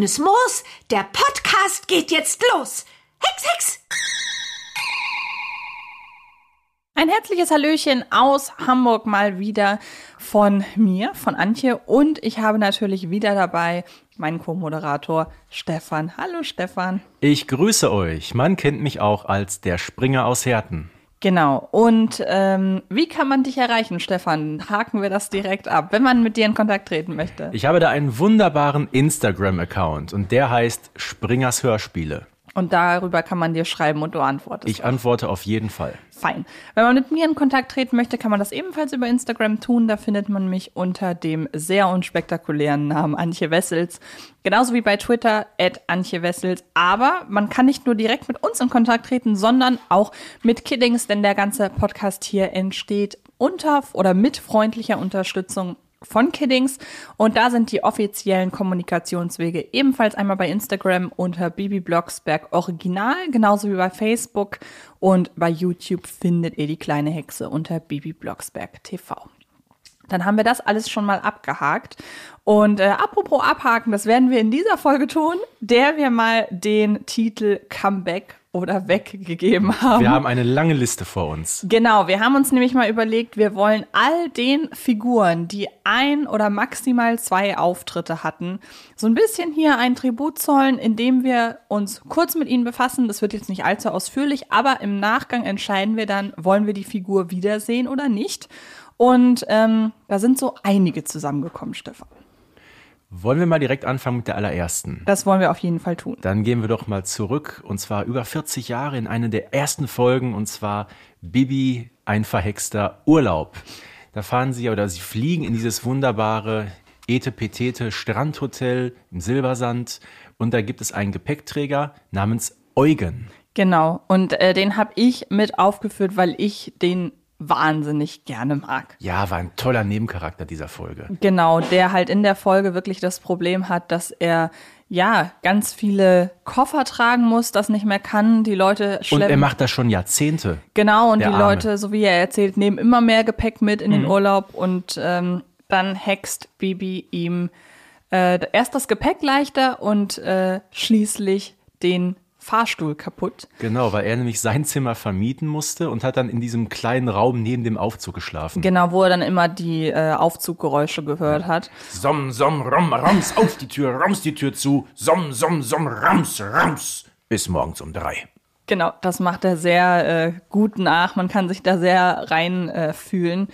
Grünes Moos, der Podcast geht jetzt los. Hex, Hex! Ein herzliches Hallöchen aus Hamburg mal wieder von mir, von Antje und ich habe natürlich wieder dabei meinen Co-Moderator Stefan. Hallo Stefan. Ich grüße euch. Man kennt mich auch als der Springer aus Herten. Genau. Und ähm, wie kann man dich erreichen, Stefan? Haken wir das direkt ab, wenn man mit dir in Kontakt treten möchte. Ich habe da einen wunderbaren Instagram-Account und der heißt Springers Hörspiele. Und darüber kann man dir schreiben und du antwortest. Ich antworte auf jeden Fall. Fein. Wenn man mit mir in Kontakt treten möchte, kann man das ebenfalls über Instagram tun. Da findet man mich unter dem sehr unspektakulären Namen Antje Wessels. Genauso wie bei Twitter, at Antje Wessels. Aber man kann nicht nur direkt mit uns in Kontakt treten, sondern auch mit Kiddings, denn der ganze Podcast hier entsteht unter oder mit freundlicher Unterstützung von Kiddings. Und da sind die offiziellen Kommunikationswege ebenfalls einmal bei Instagram unter Bibi Blocksberg Original, genauso wie bei Facebook. Und bei YouTube findet ihr die kleine Hexe unter Bibi Blocksberg TV. Dann haben wir das alles schon mal abgehakt. Und äh, apropos abhaken, das werden wir in dieser Folge tun, der wir mal den Titel Comeback oder weggegeben haben. Wir haben eine lange Liste vor uns. Genau, wir haben uns nämlich mal überlegt, wir wollen all den Figuren, die ein oder maximal zwei Auftritte hatten, so ein bisschen hier ein Tribut zollen, indem wir uns kurz mit ihnen befassen. Das wird jetzt nicht allzu ausführlich, aber im Nachgang entscheiden wir dann, wollen wir die Figur wiedersehen oder nicht. Und ähm, da sind so einige zusammengekommen, Stefan. Wollen wir mal direkt anfangen mit der allerersten? Das wollen wir auf jeden Fall tun. Dann gehen wir doch mal zurück und zwar über 40 Jahre in eine der ersten Folgen und zwar Bibi, ein verhexter Urlaub. Da fahren sie oder sie fliegen in dieses wunderbare Etepetete Strandhotel im Silbersand und da gibt es einen Gepäckträger namens Eugen. Genau, und äh, den habe ich mit aufgeführt, weil ich den wahnsinnig gerne mag. Ja, war ein toller Nebencharakter dieser Folge. Genau, der halt in der Folge wirklich das Problem hat, dass er ja ganz viele Koffer tragen muss, das nicht mehr kann. Die Leute schleppen. Und er macht das schon Jahrzehnte. Genau, und die Arme. Leute, so wie er erzählt, nehmen immer mehr Gepäck mit in mhm. den Urlaub und ähm, dann hext Bibi ihm äh, erst das Gepäck leichter und äh, schließlich den Fahrstuhl kaputt. Genau, weil er nämlich sein Zimmer vermieten musste und hat dann in diesem kleinen Raum neben dem Aufzug geschlafen. Genau, wo er dann immer die äh, Aufzuggeräusche gehört hat. Som, som, rom, rams, auf die Tür, rams die Tür zu, som, som, som, rams, rams, bis morgens um drei. Genau, das macht er sehr äh, gut nach. Man kann sich da sehr rein äh, fühlen.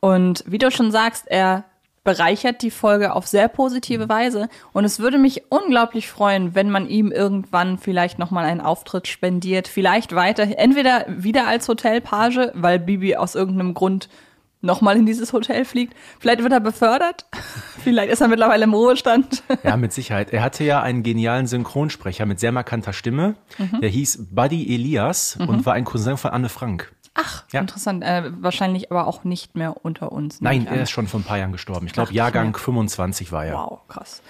Und wie du schon sagst, er bereichert die Folge auf sehr positive mhm. Weise. Und es würde mich unglaublich freuen, wenn man ihm irgendwann vielleicht nochmal einen Auftritt spendiert. Vielleicht weiter, entweder wieder als Hotelpage, weil Bibi aus irgendeinem Grund nochmal in dieses Hotel fliegt. Vielleicht wird er befördert. Vielleicht ist er mittlerweile im Ruhestand. Ja, mit Sicherheit. Er hatte ja einen genialen Synchronsprecher mit sehr markanter Stimme. Mhm. Der hieß Buddy Elias mhm. und war ein Cousin von Anne Frank. Ach, ja. interessant. Äh, wahrscheinlich aber auch nicht mehr unter uns. Nein, er ist schon vor ein paar Jahren gestorben. Ich glaube, Jahrgang ja. 25 war er. Wow, krass.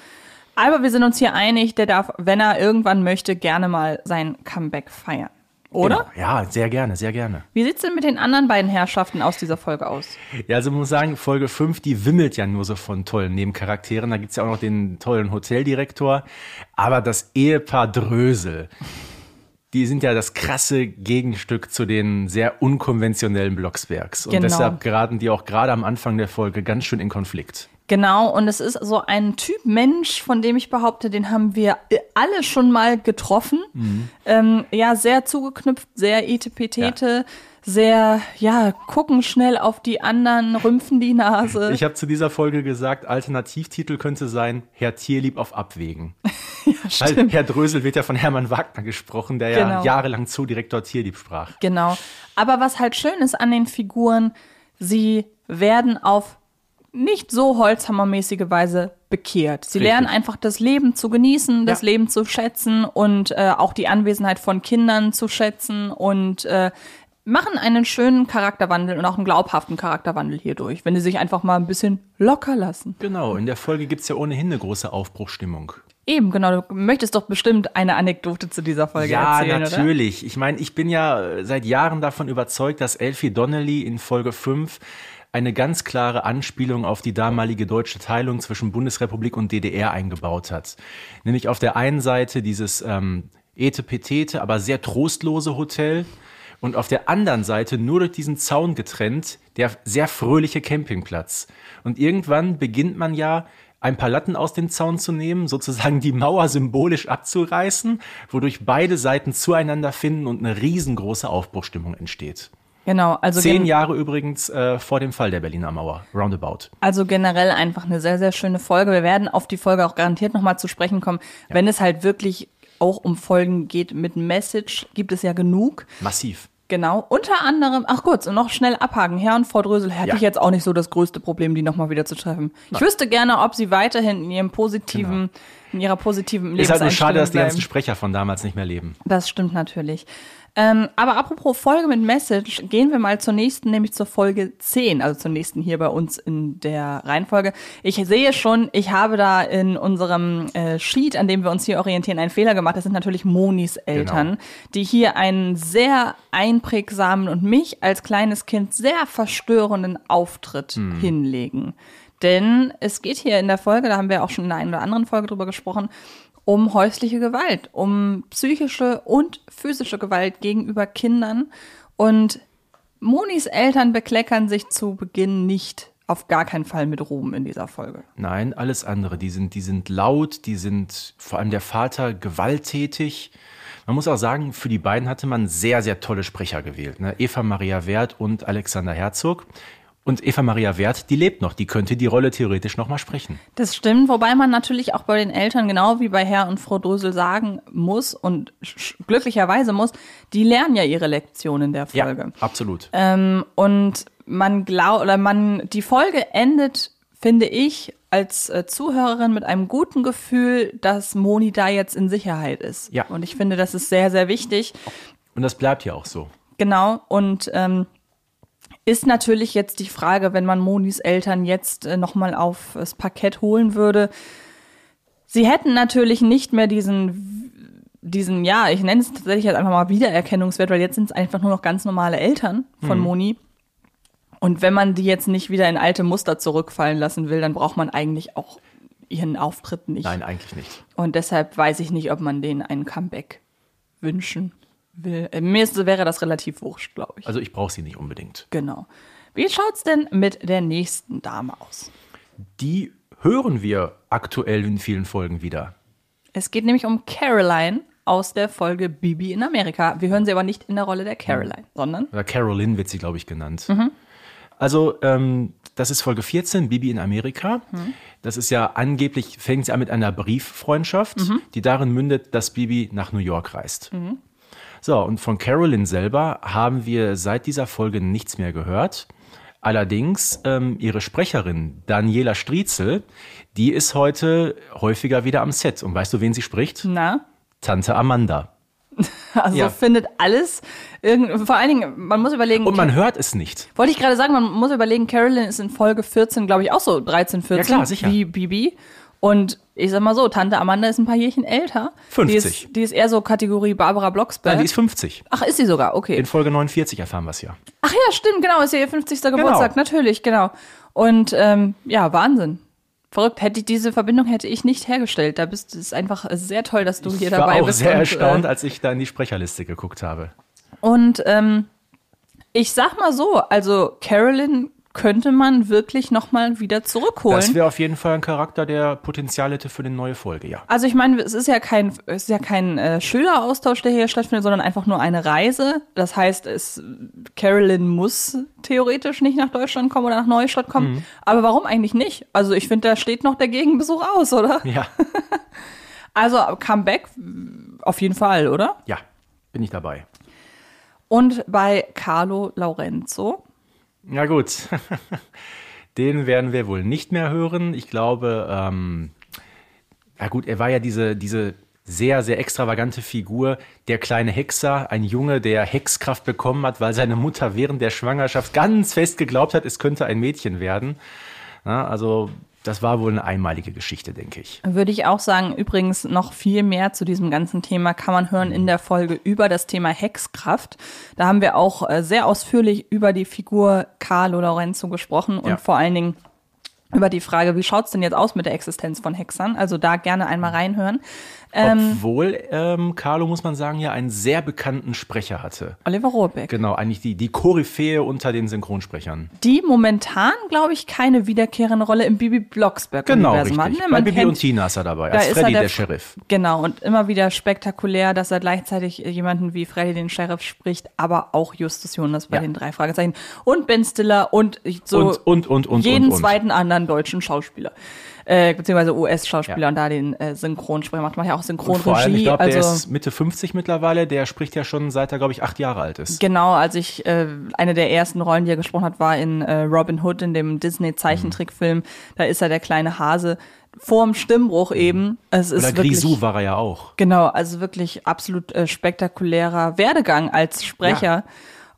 Aber wir sind uns hier einig, der darf, wenn er irgendwann möchte, gerne mal sein Comeback feiern. Oder? Genau. Ja, sehr gerne, sehr gerne. Wie sieht es denn mit den anderen beiden Herrschaften aus dieser Folge aus? Ja, also man muss sagen, Folge 5, die wimmelt ja nur so von tollen Nebencharakteren. Da gibt es ja auch noch den tollen Hoteldirektor. Aber das Ehepaar Drösel, die sind ja das krasse Gegenstück zu den sehr unkonventionellen Blocksbergs. Und genau. deshalb geraten die auch gerade am Anfang der Folge ganz schön in Konflikt. Genau, und es ist so ein Typ Mensch, von dem ich behaupte, den haben wir alle schon mal getroffen. Mhm. Ähm, ja, sehr zugeknüpft, sehr etepetete. Ja sehr, ja, gucken schnell auf die anderen, rümpfen die Nase. Ich habe zu dieser Folge gesagt, Alternativtitel könnte sein Herr Tierlieb auf Abwägen. ja, stimmt. Herr Drösel wird ja von Hermann Wagner gesprochen, der genau. ja jahrelang Zoodirektor Tierlieb sprach. Genau. Aber was halt schön ist an den Figuren, sie werden auf nicht so holzhammermäßige Weise bekehrt. Sie Richtig. lernen einfach das Leben zu genießen, das ja. Leben zu schätzen und äh, auch die Anwesenheit von Kindern zu schätzen und äh, machen einen schönen Charakterwandel und auch einen glaubhaften Charakterwandel hierdurch, wenn sie sich einfach mal ein bisschen locker lassen. Genau, in der Folge gibt es ja ohnehin eine große Aufbruchstimmung. Eben, genau. Du möchtest doch bestimmt eine Anekdote zu dieser Folge ja, erzählen, oder? Ja, natürlich. Ich meine, ich bin ja seit Jahren davon überzeugt, dass Elfie Donnelly in Folge 5 eine ganz klare Anspielung auf die damalige deutsche Teilung zwischen Bundesrepublik und DDR eingebaut hat. Nämlich auf der einen Seite dieses ähm, etepetete, aber sehr trostlose Hotel und auf der anderen Seite nur durch diesen Zaun getrennt der sehr fröhliche Campingplatz. Und irgendwann beginnt man ja ein paar Latten aus dem Zaun zu nehmen, sozusagen die Mauer symbolisch abzureißen, wodurch beide Seiten zueinander finden und eine riesengroße Aufbruchstimmung entsteht. Genau, also Zehn Jahre übrigens äh, vor dem Fall der Berliner Mauer, roundabout. Also generell einfach eine sehr, sehr schöne Folge. Wir werden auf die Folge auch garantiert nochmal zu sprechen kommen. Wenn es halt wirklich auch um Folgen geht mit Message, gibt es ja genug. Massiv. Genau. Unter anderem, ach kurz, und noch schnell abhaken. Herr und Frau Drösel hätte Ja. ich jetzt auch nicht so das größte Problem, die nochmal wieder zu treffen. Ich wüsste gerne, ob sie weiterhin in ihrem positiven, in ihrer positiven Ist halt nur schade, dass die ganzen. Sprecher von damals nicht mehr leben. Das stimmt natürlich. Ähm, aber apropos Folge mit Message, gehen wir mal zur nächsten, nämlich zur Folge 10, also zur nächsten hier bei uns in der Reihenfolge. Ich sehe schon, ich habe da in unserem äh, Sheet, an dem wir uns hier orientieren, einen Fehler gemacht. Das sind natürlich Monis Eltern, die hier einen sehr einprägsamen und mich als kleines Kind sehr verstörenden Auftritt hinlegen. Denn es geht hier in der Folge, da haben wir auch schon in einer oder anderen Folge drüber gesprochen, um häusliche Gewalt, um psychische und physische Gewalt gegenüber Kindern. Und Monis Eltern bekleckern sich zu Beginn nicht auf gar keinen Fall mit Ruhm in dieser Folge. Nein, alles andere. Die sind, die sind laut, die sind vor allem der Vater gewalttätig. Man muss auch sagen, für die beiden hatte man sehr, sehr tolle Sprecher gewählt. Ne? Eva Maria Wert und Alexander Herzog. Und Eva Maria Wert, die lebt noch, die könnte die Rolle theoretisch noch mal sprechen. Das stimmt, wobei man natürlich auch bei den Eltern, genau wie bei Herr und Frau Drösel sagen muss und glücklicherweise muss, die lernen ja ihre Lektionen der Folge. absolut. Ähm, und man glaubt, oder man, die Folge endet, finde ich, als äh, Zuhörerin mit einem guten Gefühl, dass Moni da jetzt in Sicherheit ist. Ja. Und ich finde, das ist sehr, sehr wichtig. Und das bleibt ja auch so. Genau. Und ähm, ist natürlich jetzt die Frage, wenn man Monis Eltern jetzt äh, nochmal aufs Parkett holen würde. Sie hätten natürlich nicht mehr diesen, diesen, ja, ich nenne es tatsächlich jetzt einfach mal Wiedererkennungswert, weil jetzt sind es einfach nur noch ganz normale Eltern von Moni. Und wenn man die jetzt nicht wieder in alte Muster zurückfallen lassen will, dann braucht man eigentlich auch ihren Auftritt nicht. Nein, eigentlich nicht. Und deshalb weiß ich nicht, ob man denen ein Comeback wünschen will. Äh, Mir ist, wäre das relativ wurscht, glaube ich. Also ich brauche sie nicht unbedingt. Genau. Wie schaut's denn mit der nächsten Dame aus? Die hören wir aktuell in vielen Folgen wieder. Es geht nämlich um Caroline aus der Folge Bibi in Amerika. Wir hören sie aber nicht in der Rolle der Caroline, sondern Oder Carolyn wird sie, glaube ich, genannt. Also, ähm, das ist Folge 14, Bibi in Amerika. Das ist ja angeblich, fängt sie an mit einer Brieffreundschaft, die darin mündet, dass Bibi nach New York reist. So, und von Carolyn selber haben wir seit dieser Folge nichts mehr gehört. Allerdings ähm, ihre Sprecherin Daniela Striezel, die ist heute häufiger wieder am Set. Und weißt du, wen sie spricht? na, Tante Amanda. also Ja. findet alles irgend, vor allen Dingen, man muss überlegen, Und man hört es nicht. wollte ich gerade sagen, man muss überlegen, Caroline ist in Folge 14, glaube ich, auch so 13, 14, Ja, klar, sicher. wie Bibi. Und ich sag mal so, Tante Amanda ist ein paar Jährchen älter. 50. Die ist, die ist eher so Kategorie Barbara Blocksberg. Nein, die ist 50. Ach, ist sie sogar, okay. In Folge 49 erfahren wir es ja. Ach ja, stimmt, genau, ist ja ihr 50. Geburtstag, natürlich, genau. Und ähm, ja, Wahnsinn. Verrückt, hätte ich diese Verbindung hätte ich nicht hergestellt. Da bist es einfach sehr toll, dass du hier Ich war dabei auch bist. sehr und, erstaunt, Äh, als ich da in die Sprecherliste geguckt habe. und ähm, ich sag mal so, also Carolyn könnte man wirklich noch mal wieder zurückholen. Das wäre auf jeden Fall ein Charakter, der Potenzial hätte für eine neue Folge, ja. Also ich meine, es ist ja kein, es ist ja kein äh, Schüleraustausch, der hier stattfindet, sondern einfach nur eine Reise. Das heißt, es Carolyn muss theoretisch nicht nach Deutschland kommen oder nach Neustadt kommen. Mhm. Aber warum eigentlich nicht? Also ich finde, da steht noch der Gegenbesuch aus, oder? Ja, Also Comeback auf jeden Fall, oder? ja, bin ich dabei. Und bei Carlo Laurenzo. Na gut, den werden wir wohl nicht mehr hören. Ich glaube, ähm, ja gut, er war ja diese, diese sehr, sehr extravagante Figur, der kleine Hexer, ein Junge, der Hexkraft bekommen hat, weil seine Mutter während der Schwangerschaft ganz fest geglaubt hat, es könnte ein Mädchen werden. Ja, also Das war wohl eine einmalige Geschichte, denke ich. Würde ich auch sagen. Übrigens noch viel mehr zu diesem ganzen Thema kann man hören in der Folge über das Thema Hexkraft. Da haben wir auch äh, sehr ausführlich über die Figur Carlo Lorenzo gesprochen und Ja. vor allen Dingen über die Frage, wie schaut's denn jetzt aus mit der Existenz von Hexern? Also da gerne einmal reinhören. Obwohl ähm, Carlo, muss man sagen, ja einen sehr bekannten Sprecher hatte. Oliver Rohrbeck. Genau, eigentlich die, die Koryphäe unter den Synchronsprechern. Die momentan, glaube ich, keine wiederkehrende Rolle im Bibi Blocksberg Genau, Universum richtig. hat. Ne? Bei Bibi kennt- und Tina ist er dabei, Da als Freddy, er der, Sheriff. Genau, und immer wieder spektakulär, dass er gleichzeitig jemanden wie Freddy den Sheriff spricht, aber auch Justus Jonas bei Ja. den drei Fragezeichen. Und Ben Stiller und so Und, und, und, und, jeden und, und. zweiten anderen deutschen Schauspieler. Äh, beziehungsweise US-Schauspieler Ja. und da den äh, Synchronsprecher macht. Macht ja auch Und vor allem, ich Synchronregie. glaube, der Also ist Mitte 50 mittlerweile. Der spricht ja schon seit er, glaube ich, acht Jahre alt ist. Genau, als ich äh, eine der ersten Rollen, die er gesprochen hat, war in äh, Robin Hood, in dem Disney-Zeichentrickfilm. Da ist er der kleine Hase vorm Stimmbruch eben. Es ist Oder wirklich, Grisou war er ja auch. Genau, also wirklich absolut äh, spektakulärer Werdegang als Sprecher.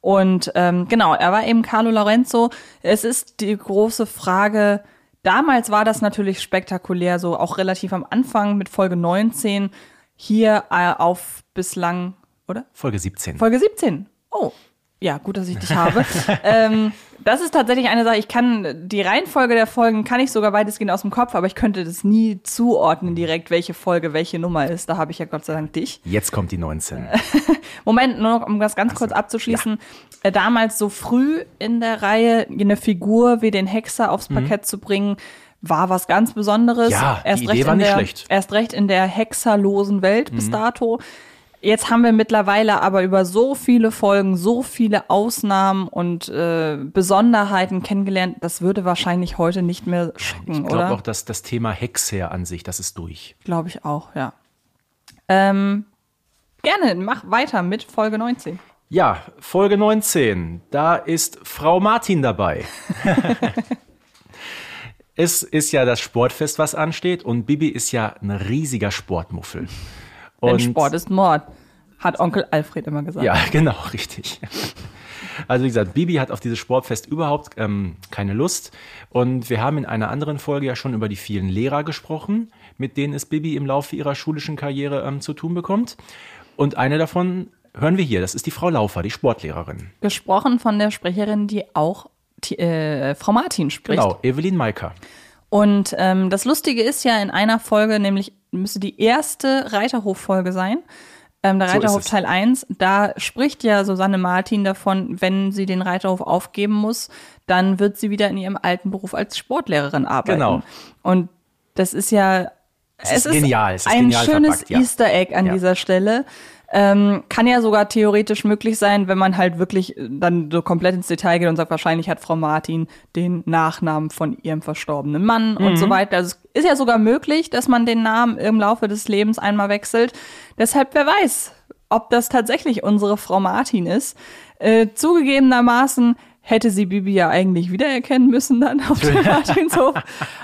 Und ähm, genau, er war eben Carlo Lorenzo. Es ist die große Frage, damals war das natürlich spektakulär, so auch relativ am Anfang mit Folge 19, hier äh, auf bislang, oder? Folge 17. Folge 17. Oh, ja, gut, dass ich dich habe. ähm, das ist tatsächlich eine Sache, ich kann die Reihenfolge der Folgen kann ich sogar weitestgehend aus dem Kopf, aber ich könnte das nie zuordnen direkt, welche Folge welche Nummer ist. Da habe ich ja Gott sei Dank dich. Jetzt kommt die 19. Moment, nur noch, um das ganz kurz abzuschließen. Äh, damals so früh in der Reihe eine Figur wie den Hexer aufs Parkett zu bringen, war was ganz Besonderes. Mhm. Ja, die erst Idee recht war nicht der, schlecht. Mhm. Erst recht in der hexerlosen Welt bis dato. Jetzt haben wir mittlerweile aber über so viele Folgen, so viele Ausnahmen und äh, Besonderheiten kennengelernt, das würde wahrscheinlich heute nicht mehr schocken, Ich glaube oder? auch, dass das Thema Hexer an sich, das ist durch. Glaube ich auch, ja. Ähm, gerne, mach weiter mit Folge 19. Ja, Folge 19. Da ist Frau Martin dabei. es ist ja das Sportfest, was ansteht, und Bibi ist ja ein riesiger Sportmuffel. Denn Und- Sport ist Mord, hat Onkel Alfred immer gesagt. Ja, genau, richtig. Also wie gesagt, Bibi hat auf dieses Sportfest überhaupt ähm, keine Lust. Und wir haben in einer anderen Folge ja schon über die vielen Lehrer gesprochen, mit denen es Bibi im Laufe ihrer schulischen Karriere ähm, zu tun bekommt. Und eine davon hören wir hier. Das ist die Frau Laufer, die Sportlehrerin. Gesprochen von der Sprecherin, die auch die, äh, Frau Martin spricht. Genau, Evelyn Maiker. Und ähm, das Lustige ist ja in einer Folge, nämlich müsste die erste Reiterhof-Folge sein, ähm, der So Reiterhof es. Teil 1, da spricht ja Susanne Martin davon, wenn sie den Reiterhof aufgeben muss, dann wird sie wieder in ihrem alten Beruf als Sportlehrerin arbeiten. Genau. Und das ist ja Es ist genial, es ist ein genial schönes verpackt, ja. Easter Egg an Ja. dieser Stelle. Ähm, kann ja sogar theoretisch möglich sein, wenn man halt wirklich äh, dann so komplett ins Detail geht und sagt, wahrscheinlich hat Frau Martin den Nachnamen von ihrem verstorbenen Mann und Mhm. so weiter. Also es ist ja sogar möglich, dass man den Namen im Laufe des Lebens einmal wechselt. Deshalb, wer weiß, ob das tatsächlich unsere Frau Martin ist. Äh, zugegebenermaßen hätte sie Bibi ja eigentlich wiedererkennen müssen dann auf dem Martinshof.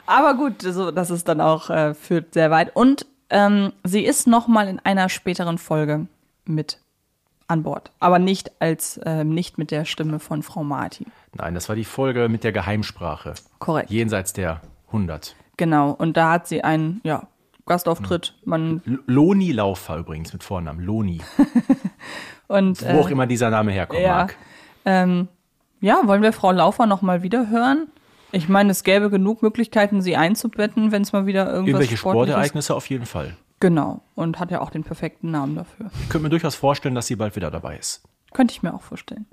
Aber gut, so, das ist dann auch, äh, führt sehr weit. Und ähm, sie ist noch mal in einer späteren Folge mit an Bord. Aber nicht als, ähm, nicht mit der Stimme von Frau Martin. Nein, das war die Folge mit der Geheimsprache. Korrekt. Jenseits der 100. Genau. Und da hat sie einen, ja, Gastauftritt. Man, L- Loni Laufer übrigens mit Vornamen. Loni. und, Wo auch äh, immer dieser Name herkommen ja. mag. Ähm, ja, wollen wir Frau Laufer noch mal wieder hören? Ich meine, es gäbe genug Möglichkeiten, sie einzubetten, wenn es mal wieder irgendwas Irgendwelche Sportliches- Sportereignisse auf jeden Fall. Genau. Und hat ja auch den perfekten Namen dafür. Ich könnte mir durchaus vorstellen, dass sie bald wieder dabei ist. Könnte ich mir auch vorstellen.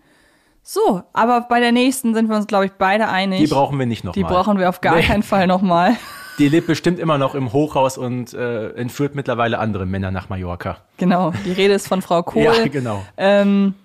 So, aber bei der nächsten sind wir uns, glaube ich, beide einig. Die brauchen wir nicht nochmal. Die brauchen wir auf gar keinen Fall nochmal. Die lebt bestimmt immer noch im Hochhaus und äh, entführt mittlerweile andere Männer nach Mallorca. Genau. Die Rede ist von Frau Kohl. Ja, genau. Ähm,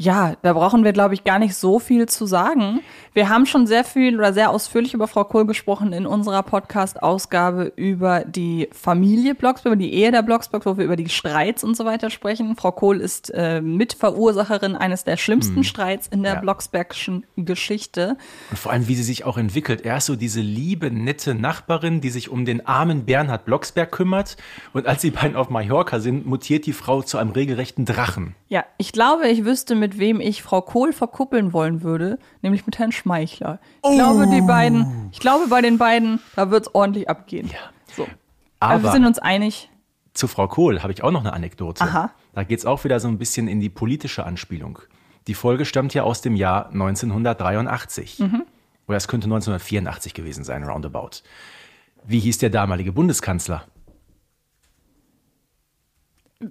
ja, da brauchen wir, glaube ich, gar nicht so viel zu sagen. Wir haben schon sehr viel oder sehr ausführlich über Frau Kohl gesprochen in unserer Podcast-Ausgabe über die Familie Blocksberg, über die Ehe der Blocksberg, wo wir über die Streits und so weiter sprechen. Frau Kohl ist äh, Mitverursacherin eines der schlimmsten Streits in der Hm. Ja. Blocksbergschen Geschichte. Und vor allem, wie sie sich auch entwickelt. Erst so diese liebe, nette Nachbarin, die sich um den armen Bernhard Blocksberg kümmert. Und als die beiden auf Mallorca sind, mutiert die Frau zu einem regelrechten Drachen. Ja, ich glaube, ich wüsste, mit wem ich Frau Kohl verkuppeln wollen würde, nämlich mit Herrn Schmeichler. Ich glaube, die beiden, ich glaube, bei den beiden, da wird's ordentlich abgehen. Ja. So. Aber, Aber wir sind uns einig. zu Frau Kohl habe ich auch noch eine Anekdote. Aha. Da geht's auch wieder so ein bisschen in die politische Anspielung. Die Folge stammt ja aus dem Jahr 1983. Mhm. Oder es könnte 1984 gewesen sein, roundabout. Wie hieß der damalige Bundeskanzler?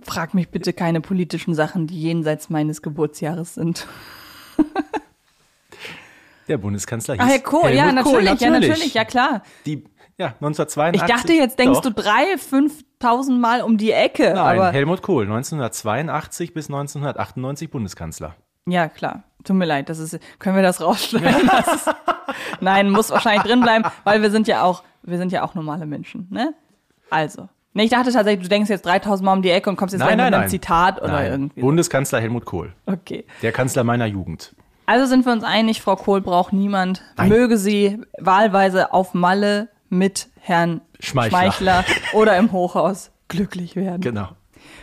Frag mich bitte keine politischen Sachen, die jenseits meines Geburtsjahres sind. Der Bundeskanzler hieß Ah, Herr Kohl, ja, natürlich, Kohl, ja, natürlich, ja klar. Die, ja, 1982. Ich dachte, jetzt denkst Doch. du drei, fünftausend Mal um die Ecke. Nein, aber Helmut Kohl, 1982 bis 1998 Bundeskanzler. Ja, klar. Tut mir leid, das ist, können wir das rausschneiden? Nein, muss wahrscheinlich drin bleiben, weil wir sind ja auch, wir sind ja auch normale Menschen, ne? Also. Ne, ich dachte tatsächlich, du denkst jetzt 3000 Mal um die Ecke und kommst jetzt gleich mit einem Zitat oder Nein. irgendwie. Bundeskanzler Helmut Kohl. Okay. Der Kanzler meiner Jugend. Also sind wir uns einig, Frau Kohl braucht niemand. Nein. Möge sie wahlweise auf Malle mit Herrn Schmeichler. Schmeichler oder im Hochhaus glücklich werden. Genau.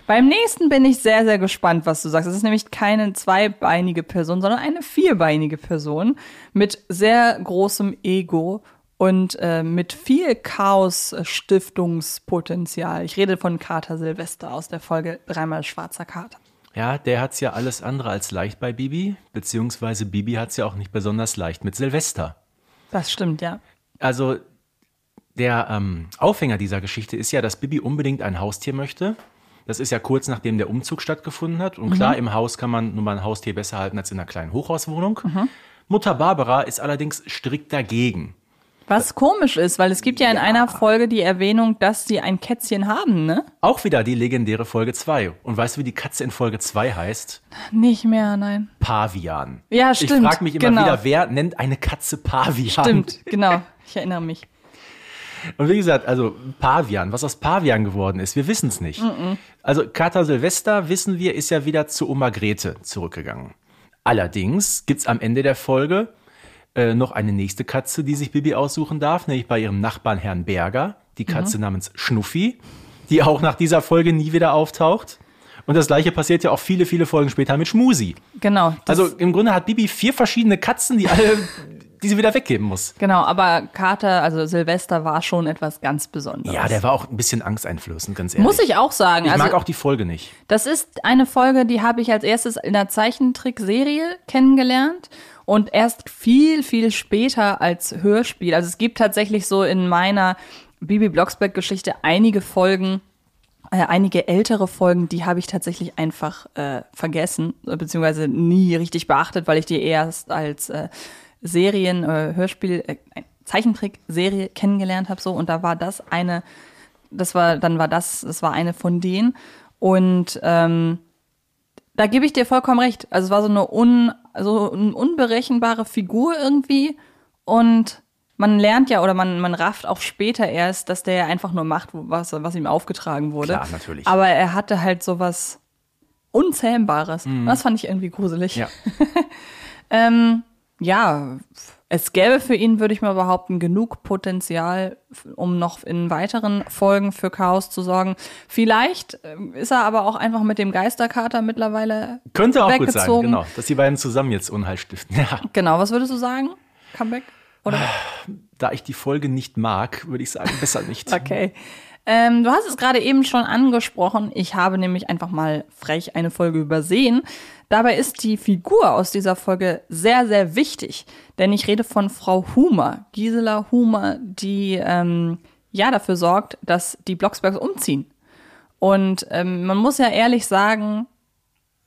Beim nächsten bin ich sehr, sehr gespannt, was du sagst. Es ist nämlich keine zweibeinige Person, sondern eine vierbeinige Person mit sehr großem Ego und äh, mit viel Chaos-Stiftungspotenzial. Ich rede von Kater Silvester aus der Folge Dreimal schwarzer Kater. Ja, der hat's ja alles andere als leicht bei Bibi, beziehungsweise Bibi hat's ja auch nicht besonders leicht mit Silvester. Das stimmt, ja. Also der ähm, Aufhänger dieser Geschichte ist ja, dass Bibi unbedingt ein Haustier möchte. Das ist ja kurz nachdem der Umzug stattgefunden hat. Und klar, im Haus kann man nun mal ein Haustier besser halten als in einer kleinen Hochhauswohnung. Mutter Barbara ist allerdings strikt dagegen. Was komisch ist, weil es gibt ja in einer Folge die Erwähnung, dass sie ein Kätzchen haben, ne? Auch wieder die legendäre Folge 2. Und weißt du, wie die Katze in Folge 2 heißt? Nicht mehr, nein. Pavian. Ja, Ich stimmt, frage mich immer genau. wieder, wer nennt eine Katze Pavian? Stimmt, genau. Ich erinnere mich. Und wie gesagt, also Pavian, was aus Pavian geworden ist, wir wissen es nicht. Also Kater Silvester, wissen wir, ist ja wieder zu Oma Grete zurückgegangen. Allerdings gibt's am Ende der Folge äh, noch eine nächste Katze, die sich Bibi aussuchen darf, nämlich bei ihrem Nachbarn Herrn Berger, die Katze namens Schnuffi, die auch nach dieser Folge nie wieder auftaucht. Und das gleiche passiert ja auch viele, viele Folgen später mit Schmusi. Genau. Also im Grunde hat Bibi vier verschiedene Katzen, die alle, die sie wieder weggeben muss. Genau, aber Kater, also Silvester war schon etwas ganz Besonderes. Ja, der war auch ein bisschen angsteinflößend, ganz ehrlich. Muss ich auch sagen. Ich also, mag auch die Folge nicht. das ist eine Folge, die habe ich als erstes in der Zeichentrickserie kennengelernt und erst viel, viel später als Hörspiel. Also es gibt tatsächlich so in meiner Bibi Blocksberg-Geschichte einige Folgen, äh, einige ältere Folgen, die habe ich tatsächlich einfach äh, vergessen, beziehungsweise nie richtig beachtet, weil ich die erst als äh, Serien, äh, Hörspiel, äh, Zeichentrickserie kennengelernt habe so und da war das eine, das war, dann war das, das war eine von denen und ähm, da gebe ich dir vollkommen recht. Also es war so eine, un, so eine unberechenbare Figur irgendwie und man lernt ja oder man, man rafft auch später erst, dass der einfach nur macht, was, was ihm aufgetragen wurde. Klar, natürlich. Aber er hatte halt sowas Unzähmbares. Das fand ich irgendwie gruselig. Mhm. Ja. Ähm, ja, es gäbe für ihn, würde ich mal behaupten, genug Potenzial, um noch in weiteren Folgen für Chaos zu sorgen. Vielleicht ähm, ist er aber auch einfach mit dem Geisterkater mittlerweile Könnte auch gut sein, genau. Dass die beiden zusammen jetzt Unheil stiften. Ja. Genau, was würdest du sagen? Comeback? Oder? Da ich die Folge nicht mag, würde ich sagen, besser nicht. Okay. Ähm, du hast es gerade eben schon angesprochen. Ich habe nämlich einfach mal frech eine Folge übersehen. Dabei ist die Figur aus dieser Folge sehr, sehr wichtig. Denn ich rede von Frau Humer, Gisela Humer, die ähm, ja dafür sorgt, dass die Blocksbergs umziehen. Und ähm, man muss ja ehrlich sagen,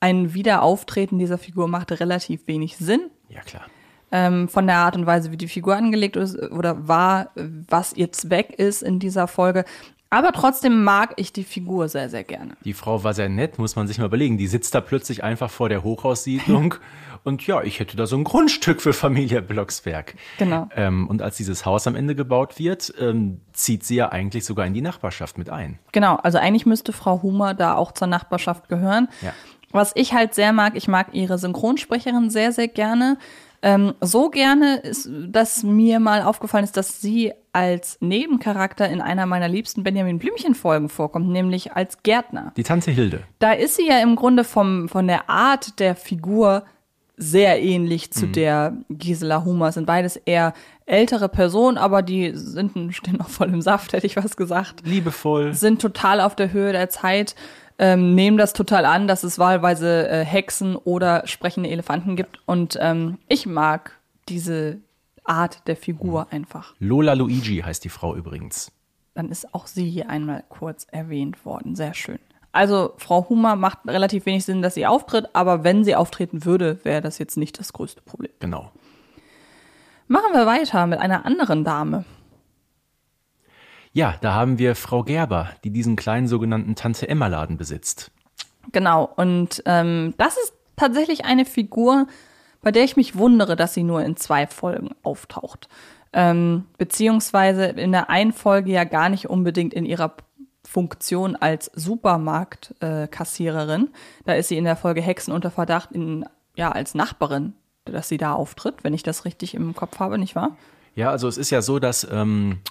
ein Wiederauftreten dieser Figur macht relativ wenig Sinn Ja, klar. ähm, von der Art und Weise, wie die Figur angelegt ist oder war, was ihr Zweck ist in dieser Folge. Aber trotzdem mag ich die Figur sehr, sehr gerne. Die Frau war sehr nett, muss man sich mal überlegen. Die sitzt da plötzlich einfach vor der Hochhaussiedlung. und ja, ich hätte da so ein Grundstück für Familie Blocksberg. Genau. Ähm, und als dieses Haus am Ende gebaut wird, ähm, zieht sie ja eigentlich sogar in die Nachbarschaft mit ein. Genau, also eigentlich müsste Frau Humer da auch zur Nachbarschaft gehören. Ja. Was ich halt sehr mag, ich mag ihre Synchronsprecherin sehr, sehr gerne. Ähm, so gerne, ist, dass mir mal aufgefallen ist, dass sie als Nebencharakter in einer meiner liebsten Benjamin Blümchen-Folgen vorkommt, nämlich als Gärtner. Die Tante Hilde. Da ist sie ja im Grunde vom, von der Art der Figur sehr ähnlich zu der Gisela Humer. Sind beides eher ältere Personen, aber die sind, stehen noch voll im Saft, hätte ich was gesagt. Liebevoll. Sind total auf der Höhe der Zeit, ähm, nehmen das total an, dass es wahlweise äh, Hexen oder sprechende Elefanten gibt. Und ähm, ich mag diese Art der Figur einfach. Lola Luigi heißt die Frau übrigens. Dann ist auch sie hier einmal kurz erwähnt worden. Sehr schön. Also Frau Humer macht relativ wenig Sinn, dass sie auftritt, aber wenn sie auftreten würde, wäre das jetzt nicht das größte Problem. Genau. Machen wir weiter mit einer anderen Dame. Ja, da haben wir Frau Gerber, die diesen kleinen sogenannten Tante-Emma-Laden besitzt. Genau, und ähm, das ist tatsächlich eine Figur, bei der ich mich wundere, dass sie nur in zwei Folgen auftaucht. Ähm, beziehungsweise in der einen Folge ja gar nicht unbedingt in ihrer Funktion als Supermarktkassiererin. Äh, da ist sie in der Folge Hexen unter Verdacht in, ja, als Nachbarin, dass sie da auftritt, wenn ich das richtig im Kopf habe, nicht wahr? Ja, also es ist ja so, dass ähm,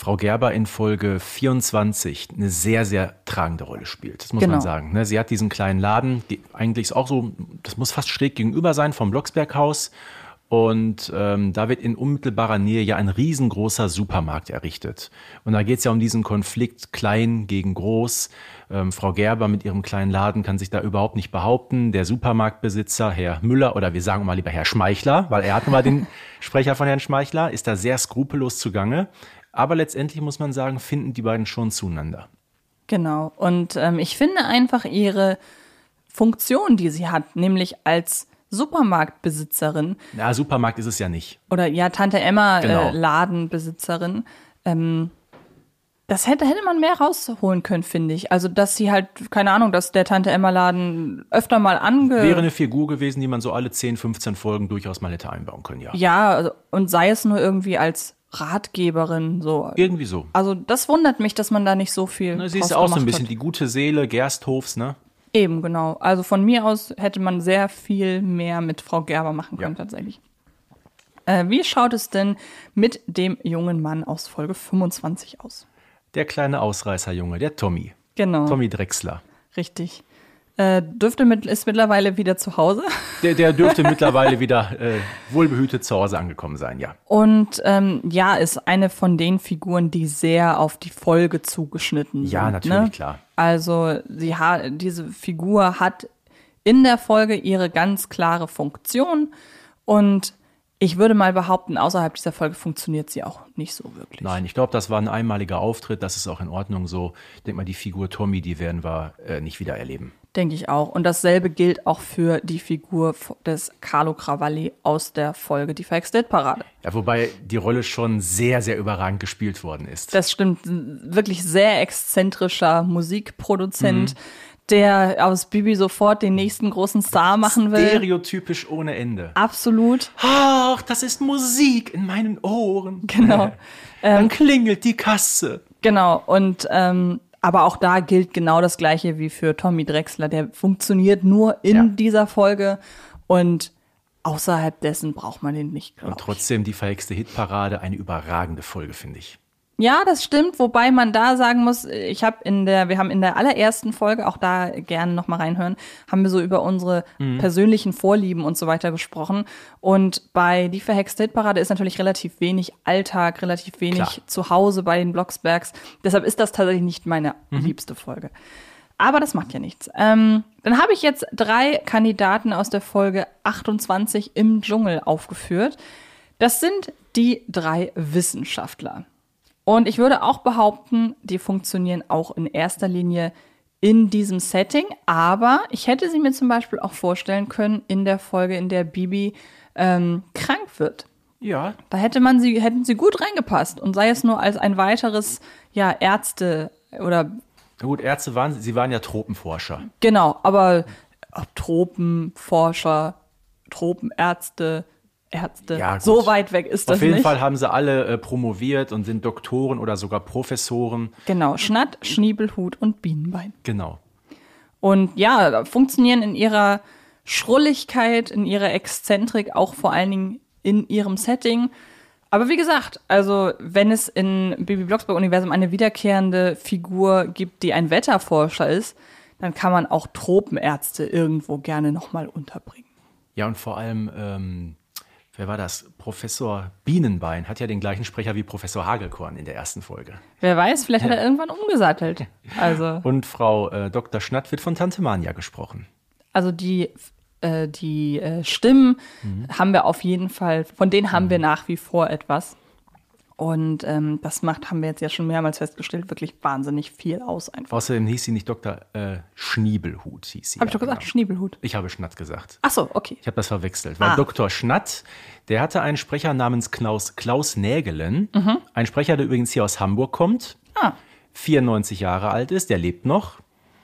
Frau Gerber in Folge 24 eine sehr, sehr tragende Rolle spielt. Das muss Genau. man sagen. ne? Sie hat diesen kleinen Laden, die eigentlich ist auch so, das muss fast schräg gegenüber sein vom Blocksberghaus. Und ähm, da wird in unmittelbarer Nähe ja ein riesengroßer Supermarkt errichtet. Und da geht es ja um diesen Konflikt klein gegen groß. Ähm, Frau Gerber mit ihrem kleinen Laden kann sich da überhaupt nicht behaupten. Der Supermarktbesitzer, Herr Müller, oder wir sagen mal lieber Herr Schmeichler, weil er hat nun mal den Sprecher von Herrn Schmeichler, ist da sehr skrupellos zugange. Aber letztendlich muss man sagen, finden die beiden schon zueinander. Genau. Und ähm, ich finde einfach ihre Funktion, die sie hat, nämlich als Supermarktbesitzerin Na, Supermarkt ist es ja nicht. oder ja, Tante Emma Genau. äh, Ladenbesitzerin, ähm, das hätte, hätte man mehr rausholen können, finde ich. Also, dass sie halt, keine Ahnung, dass der Tante Emma Laden öfter mal ange... Wäre eine Figur gewesen, die man so alle 10, 15 Folgen durchaus mal hätte einbauen können, ja. ja, also, und sei es nur irgendwie als Ratgeberin, so. Irgendwie so. Also, das wundert mich, dass man da nicht so viel. Ne, sie ist auch so ein bisschen hat. die gute Seele Gersthofs, ne? Eben, genau. Also von mir aus hätte man sehr viel mehr mit Frau Gerber machen können, Ja. tatsächlich. Äh, wie schaut es denn mit dem jungen Mann aus Folge 25 aus? Der kleine Ausreißerjunge, der Tommy. Genau, Tommy Drechsler. richtig. Äh, dürfte mit, ist mittlerweile wieder zu Hause. Der, der dürfte mittlerweile wieder äh, wohlbehütet zu Hause angekommen sein, ja. Und ähm, ja, ist eine von den Figuren, die sehr auf die Folge zugeschnitten sind. Ja, natürlich, ne? klar. Also sie hat, diese Figur hat in der Folge ihre ganz klare Funktion und ich würde mal behaupten, außerhalb dieser Folge funktioniert sie auch nicht so wirklich. Nein, ich glaube, das war ein einmaliger Auftritt, das ist auch in Ordnung so. Ich denke mal, die Figur Tommy, die werden wir äh, nicht wieder erleben. Denke ich auch. Und dasselbe gilt auch für die Figur des Carlo Cravalli aus der Folge Die Parade. Ja, wobei die Rolle schon sehr, sehr überragend gespielt worden ist. Das stimmt, wirklich sehr exzentrischer Musikproduzent, der aus Bibi sofort den nächsten großen Star machen will. Stereotypisch ohne Ende. Absolut. Ach, das ist Musik in meinen Ohren. Genau. Dann klingelt die Kasse. Genau. Und ähm, aber auch da gilt genau das gleiche wie für Tommy Drexler. Der funktioniert nur in Ja. dieser Folge und außerhalb dessen braucht man den nicht. Und trotzdem die verhexte Hitparade, eine überragende Folge, finde ich. Ja, das stimmt, wobei man da sagen muss, ich habe in der, wir haben in der allerersten Folge, auch da gerne noch mal reinhören, haben wir so über unsere persönlichen Vorlieben und so weiter gesprochen. Und bei Die verhexte Hitparade ist natürlich relativ wenig Alltag, relativ wenig Klar. zu Hause bei den Blocksbergs. Deshalb ist das tatsächlich nicht meine liebste Folge. Aber das macht ja nichts. Ähm, dann habe ich jetzt drei Kandidaten aus der Folge 28 im Dschungel aufgeführt. Das sind die drei Wissenschaftler. Und ich würde auch behaupten, die funktionieren auch in erster Linie in diesem Setting. Aber ich hätte sie mir zum Beispiel auch vorstellen können in der Folge, in der Bibi ähm, krank wird. Ja, Da hätte man sie, hätten sie gut reingepasst und sei es nur als ein weiteres, ja, Ärzte oder na gut, Ärzte waren, sie waren ja Tropenforscher. genau, aber Tropenforscher, Tropenärzte, Ärzte, Ja, gut. so weit weg ist das Auf jeden nicht. Fall haben sie alle äh, promoviert und sind Doktoren oder sogar Professoren. Genau, Schnatt, Schniebelhut und Bienenbein. Genau. Und ja, funktionieren in ihrer Schrulligkeit, in ihrer Exzentrik, auch vor allen Dingen in ihrem Setting. Aber wie gesagt, also wenn es in Baby Blocksberg-Universum eine wiederkehrende Figur gibt, die ein Wetterforscher ist, dann kann man auch Tropenärzte irgendwo gerne nochmal unterbringen. Ja, und vor allem, ähm, wer war das? Professor Bienenbein hat ja den gleichen Sprecher wie Professor Hagelkorn in der ersten Folge. Wer weiß, vielleicht hat er irgendwann umgesattelt. Also, Und Frau äh, Dr. Schnatt wird von Tante Mania gesprochen. also die, äh, die äh, Stimmen Mhm. haben wir auf jeden Fall, von denen haben wir nach wie vor etwas. Und ähm, das macht, haben wir jetzt ja schon mehrmals festgestellt, wirklich wahnsinnig viel aus einfach. Außerdem hieß sie nicht Dr. Äh, Schniebelhut, hieß sie. Habe ich ja, doch gesagt, genau. Schniebelhut. Ich habe Schnatt gesagt. Ach so, okay. Ich habe das verwechselt. Weil Ah. Dr. Schnatt, der hatte einen Sprecher namens Klaus, Klaus Nägelen. Ein Sprecher, der übrigens hier aus Hamburg kommt, Mhm. Ah, 94 Jahre alt ist, der lebt noch.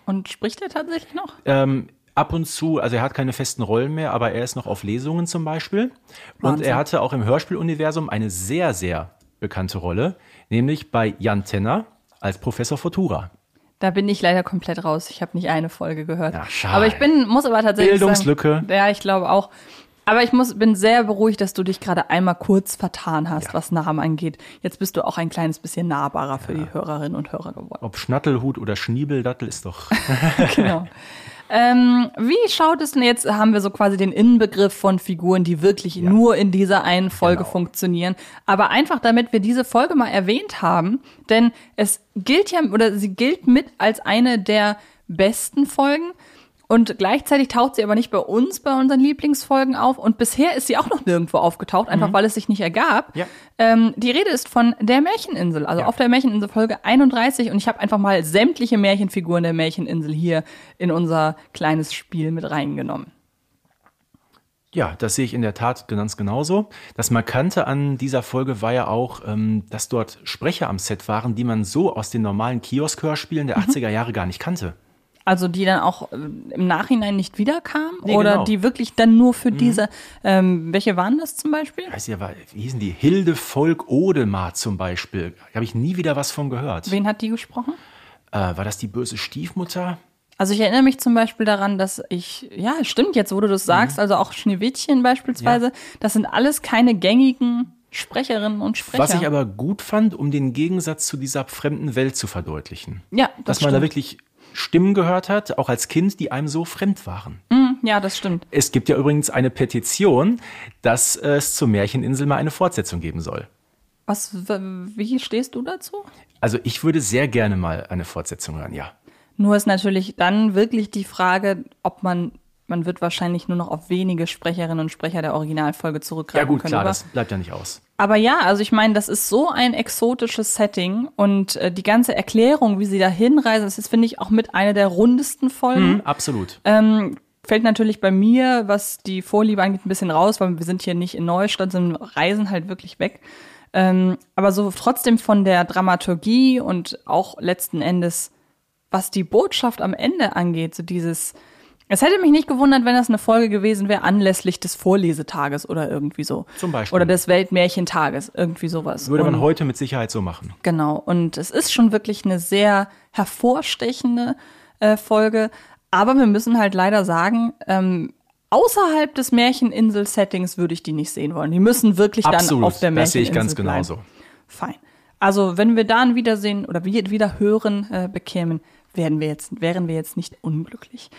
und spricht er tatsächlich noch? Ähm, ab und zu, also er hat keine festen Rollen mehr, aber er ist noch auf Lesungen zum Beispiel. Und Wahnsinn. er hatte auch im Hörspieluniversum eine sehr, sehr bekannte Rolle, nämlich bei Jan Tenner als Professor Futura. Da bin ich leider komplett raus. Ich habe nicht eine Folge gehört. Ja, schade. aber ich bin, muss aber tatsächlich Bildungslücke. Sagen, ja, ich glaube auch. Aber ich muss, bin sehr beruhigt, dass du dich gerade einmal kurz vertan hast, Ja. was Namen angeht. Jetzt bist du auch ein kleines bisschen nahbarer für die Hörerinnen und Hörer geworden. Ob Schnattelhut oder Schniebeldattel ist doch. genau. Ähm, wie schaut es denn jetzt? Haben wir so quasi den Innenbegriff von Figuren, die wirklich nur in dieser einen Folge Genau. funktionieren. Aber einfach damit wir diese Folge mal erwähnt haben, denn es gilt ja, oder sie gilt mit als eine der besten Folgen. Und gleichzeitig taucht sie aber nicht bei uns, bei unseren Lieblingsfolgen auf. Und bisher ist sie auch noch nirgendwo aufgetaucht, einfach weil es sich nicht ergab. Ja. Ähm, die Rede ist von der Märcheninsel, also Ja. auf der Märcheninsel Folge 31. Und ich habe einfach mal sämtliche Märchenfiguren der Märcheninsel hier in unser kleines Spiel mit reingenommen. Ja, das sehe ich in der Tat ganz genauso. Das Markante an dieser Folge war ja auch, ähm, dass dort Sprecher am Set waren, die man so aus den normalen Kiosk-Hörspielen Mhm. der 80er Jahre gar nicht kannte. Also die dann auch äh, im Nachhinein nicht wiederkamen Nee, oder genau. die wirklich dann nur für diese, ähm, welche waren das zum Beispiel? Weiß ja, wie hießen die? Hilde Volk Odemar zum Beispiel. Da habe ich nie wieder was von gehört. Wen hat die gesprochen? Äh, war das die böse Stiefmutter? Also ich erinnere mich zum Beispiel daran, dass ich, ja, stimmt jetzt, wo du das sagst, also auch Schneewittchen beispielsweise, das sind alles keine gängigen Sprecherinnen und Sprecher. Was ich aber gut fand, um den Gegensatz zu dieser fremden Welt zu verdeutlichen. ja, das Dass man da wirklich Stimmen gehört hat, auch als Kind, die einem so fremd waren. ja, das stimmt. Es gibt ja übrigens eine Petition, dass es zur Märcheninsel mal eine Fortsetzung geben soll. Was, wie stehst du dazu? Also ich würde sehr gerne mal eine Fortsetzung hören, ja. Nur ist natürlich dann wirklich die Frage, ob man, man wird wahrscheinlich nur noch auf wenige Sprecherinnen und Sprecher der Originalfolge Ja zurückgreifen gut, können. klar, aber- das bleibt ja nicht aus. Aber ja, also ich meine, das ist so ein exotisches Setting und äh, die ganze Erklärung, wie sie da hinreisen, das ist, finde ich, auch mit einer der rundesten Folgen. Hm, absolut. Ähm, fällt natürlich bei mir, was die Vorliebe angeht, ein bisschen raus, weil wir sind hier nicht in Neustadt, sondern reisen halt wirklich weg. Ähm, aber so trotzdem von der Dramaturgie und auch letzten Endes, was die Botschaft am Ende angeht, so dieses, es hätte mich nicht gewundert, wenn das eine Folge gewesen wäre anlässlich des Vorlesetages oder irgendwie so. Zum Beispiel. Oder des Weltmärchentages, irgendwie sowas. Würde man Und- heute mit Sicherheit so machen. Genau. Und es ist schon wirklich eine sehr hervorstechende äh, Folge. Aber wir müssen halt leider sagen, ähm, außerhalb des Märcheninsel-Settings würde ich die nicht sehen wollen. Die müssen wirklich dann Absolut, auf der das sehe ich Märcheninsel ganz bleiben. genauso. Fein. Also wenn wir da ein Wiedersehen oder wieder hören äh, bekämen, werden wir jetzt, wären wir jetzt nicht unglücklich.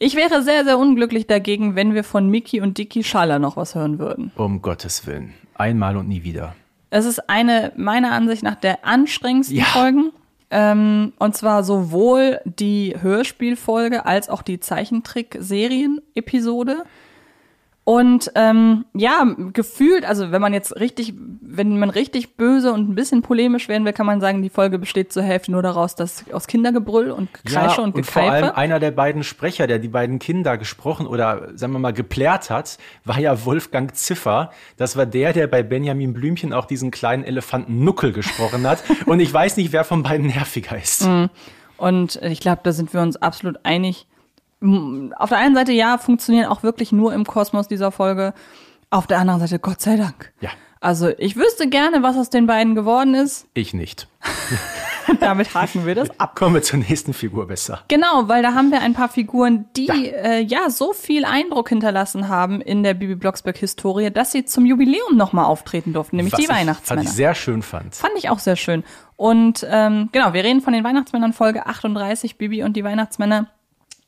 Ich wäre sehr, sehr unglücklich dagegen, wenn wir von Mickey und Dicky Schaller noch was hören würden. Um Gottes Willen. Einmal und nie wieder. Es ist eine, meiner Ansicht nach, der anstrengendsten Ja. Folgen. Ähm, und zwar sowohl die Hörspielfolge als auch die Zeichentrick-Serien-Episode. Und ähm, ja, gefühlt, also wenn man jetzt richtig, wenn man richtig böse und ein bisschen polemisch werden will, kann man sagen, die Folge besteht zur Hälfte nur daraus, dass aus Kindergebrüll und Gekreische und und vor allem einer der beiden Sprecher, der die beiden Kinder gesprochen oder sagen wir mal geplärt hat, war ja Wolfgang Ziffer. Das war der, der bei Benjamin Blümchen auch diesen kleinen Elefanten Nuckel gesprochen hat. und ich weiß nicht, wer von beiden nerviger ist. Mhm. Und ich glaube, da sind wir uns absolut einig. Auf der einen Seite, ja, funktionieren auch wirklich nur im Kosmos dieser Folge. Auf der anderen Seite, Gott sei Dank. Ja. Also, ich wüsste gerne, was aus den beiden geworden ist. Ich nicht. Damit haken wir das ab. Kommen wir zur nächsten Figur besser. Genau, weil da haben wir ein paar Figuren, die ja, äh, ja so viel Eindruck hinterlassen haben in der Bibi Blocksberg-Historie, dass sie zum Jubiläum nochmal auftreten durften, nämlich Was die ich, Weihnachtsmänner. Was ich sehr schön fand. Fand ich auch sehr schön. Und ähm, genau, wir reden von den Weihnachtsmännern Folge 38, Bibi und die Weihnachtsmänner.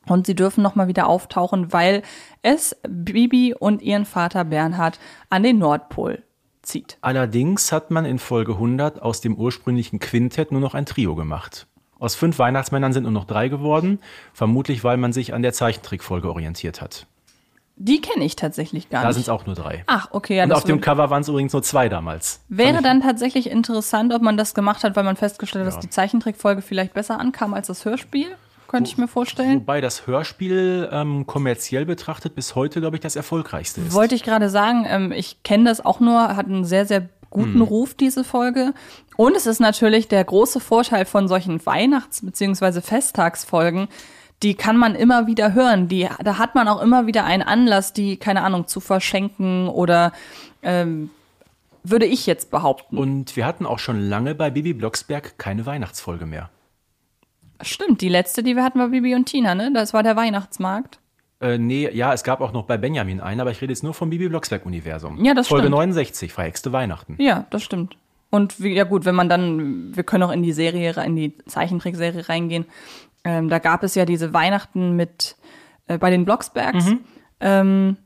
Und sie dürfen nochmal wieder auftauchen, weil es Bibi und ihren Vater Bernhard an den Nordpol zieht. Allerdings hat man in Folge 100 aus dem ursprünglichen Quintett nur noch ein Trio gemacht. Aus fünf Weihnachtsmännern sind nur noch drei geworden, vermutlich weil man sich an der Zeichentrickfolge orientiert hat. Die kenne ich tatsächlich gar Da nicht. sind es auch nur drei. Ach, okay. Ja, Und auf dem Cover waren es übrigens nur zwei damals. wäre dann tatsächlich interessant, ob man das gemacht hat, weil man festgestellt hat, dass die Zeichentrickfolge vielleicht besser ankam als das Hörspiel. Könnte ich mir vorstellen. Wobei das Hörspiel ähm, kommerziell betrachtet bis heute, glaube ich, das erfolgreichste ist. Wollte ich gerade sagen, ähm, ich kenne das auch nur, hat einen sehr, sehr guten Ruf, diese Folge. Und es ist natürlich der große Vorteil von solchen Weihnachts- bzw. Festtagsfolgen, die kann man immer wieder hören. Die, da hat man auch immer wieder einen Anlass, die, keine Ahnung, zu verschenken oder ähm, würde ich jetzt behaupten. Und wir hatten auch schon lange bei Bibi Blocksberg keine Weihnachtsfolge mehr. Stimmt, die letzte, die wir hatten, war Bibi und Tina, ne? Das war der Weihnachtsmarkt. Äh, nee, ja, es gab auch noch bei Benjamin einen, aber ich rede jetzt nur vom Bibi Blocksberg-Universum. Ja, das Folge stimmt. 69, verhexte Weihnachten. Ja, das stimmt. Und wie, ja gut, wenn man dann, wir können auch in die Serie, in die Zeichentrickserie reingehen. Ähm, da gab es ja diese Weihnachten mit äh, bei den Blocksbergs. Mhm. Ähm,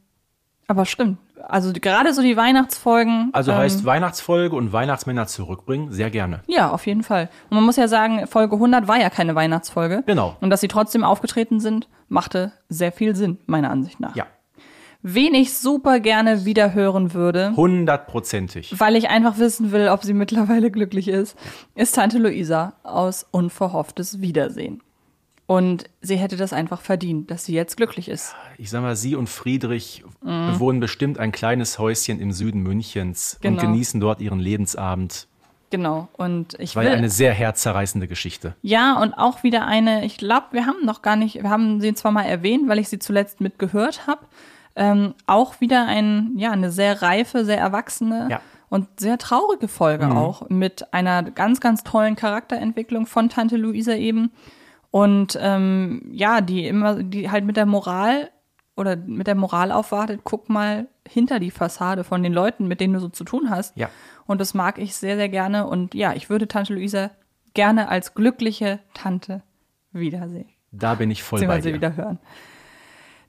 aber stimmt. Also gerade so die Weihnachtsfolgen. Also ähm, heißt Weihnachtsfolge und Weihnachtsmänner zurückbringen, sehr gerne. Ja, auf jeden Fall. Und man muss ja sagen, Folge 100 war ja keine Weihnachtsfolge. Genau. Und dass sie trotzdem aufgetreten sind, machte sehr viel Sinn, meiner Ansicht nach. Ja, Wen ich super gerne wieder hören würde, hundertprozentig. weil ich einfach wissen will, ob sie mittlerweile glücklich ist, ist Tante Luisa aus Unverhofftes Wiedersehen. Und sie hätte das einfach verdient, dass sie jetzt glücklich ist. Ich sag mal, sie und Friedrich Mhm. bewohnen bestimmt ein kleines Häuschen im Süden Münchens und Genau. genießen dort ihren Lebensabend. Genau. Und ich War ja eine sehr herzzerreißende Geschichte. Ja, und auch wieder eine, ich glaube, wir haben noch gar nicht, wir haben sie zwar mal erwähnt, weil ich sie zuletzt mitgehört habe. Ähm, auch wieder ein, ja, eine sehr reife, sehr erwachsene Ja. und sehr traurige Folge auch mit einer ganz, ganz tollen Charakterentwicklung von Tante Luisa eben. Und ähm, ja, die immer, die halt mit der Moral oder mit der Moral aufwartet, guck mal hinter die Fassade von den Leuten, mit denen du so zu tun hast. Ja. Und das mag ich sehr, sehr gerne. Und ja, ich würde Tante Luisa gerne als glückliche Tante wiedersehen. Da bin ich voll bei dir. wieder hören.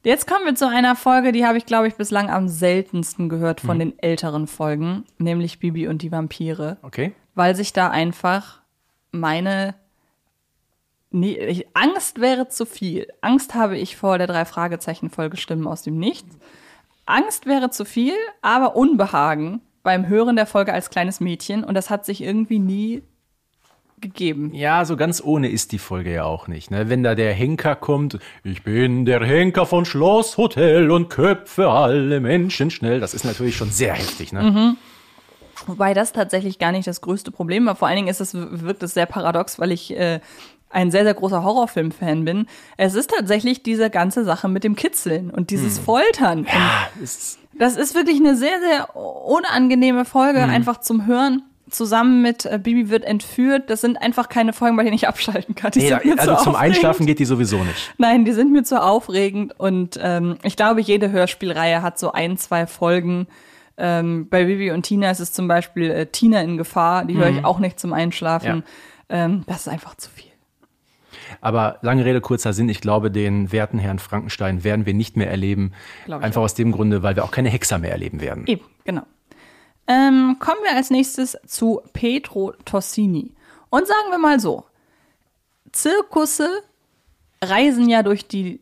Jetzt kommen wir zu einer Folge, die habe ich, glaube ich, bislang am seltensten gehört von den älteren Folgen, nämlich Bibi und die Vampire. Okay. Weil sich da einfach meine Nee, ich, Angst wäre zu viel. Angst habe ich vor der drei Fragezeichen Folge Stimmen aus dem Nichts. Angst wäre zu viel, aber Unbehagen beim Hören der Folge als kleines Mädchen und das hat sich irgendwie nie gegeben. Ja, so ganz ohne ist die Folge ja auch nicht. Ne? Wenn da der Henker kommt, ich bin der Henker von Schloss, Hotel und köpfe alle Menschen schnell. Das ist natürlich schon sehr heftig. Ne? Mhm. Wobei das tatsächlich gar nicht das größte Problem war. Vor allen Dingen ist es, wirkt es sehr paradox, weil ich äh, ein sehr, sehr großer Horrorfilm-Fan bin. Es ist tatsächlich diese ganze Sache mit dem Kitzeln und dieses Foltern. Und Ist, das ist wirklich eine sehr, sehr unangenehme Folge, einfach zum Hören. Zusammen mit äh, Bibi wird entführt. Das sind einfach keine Folgen, bei denen ich abschalten kann. Die nee, also zu zum aufregend. Einschlafen geht die sowieso nicht. Nein, die sind mir zu aufregend und ähm, ich glaube, jede Hörspielreihe hat so ein, zwei Folgen. Ähm, bei Bibi und Tina ist es zum Beispiel äh, Tina in Gefahr, die höre ich auch nicht zum Einschlafen. Ähm, das ist einfach zu viel. Aber lange Rede, kurzer Sinn, ich glaube, den werten Herrn Frankenstein werden wir nicht mehr erleben. Einfach auch. aus dem Grunde, weil wir auch keine Hexer mehr erleben werden. Eben, genau. Ähm, kommen wir als nächstes zu Petro Tossini. Und sagen wir mal so, Zirkusse reisen ja durch die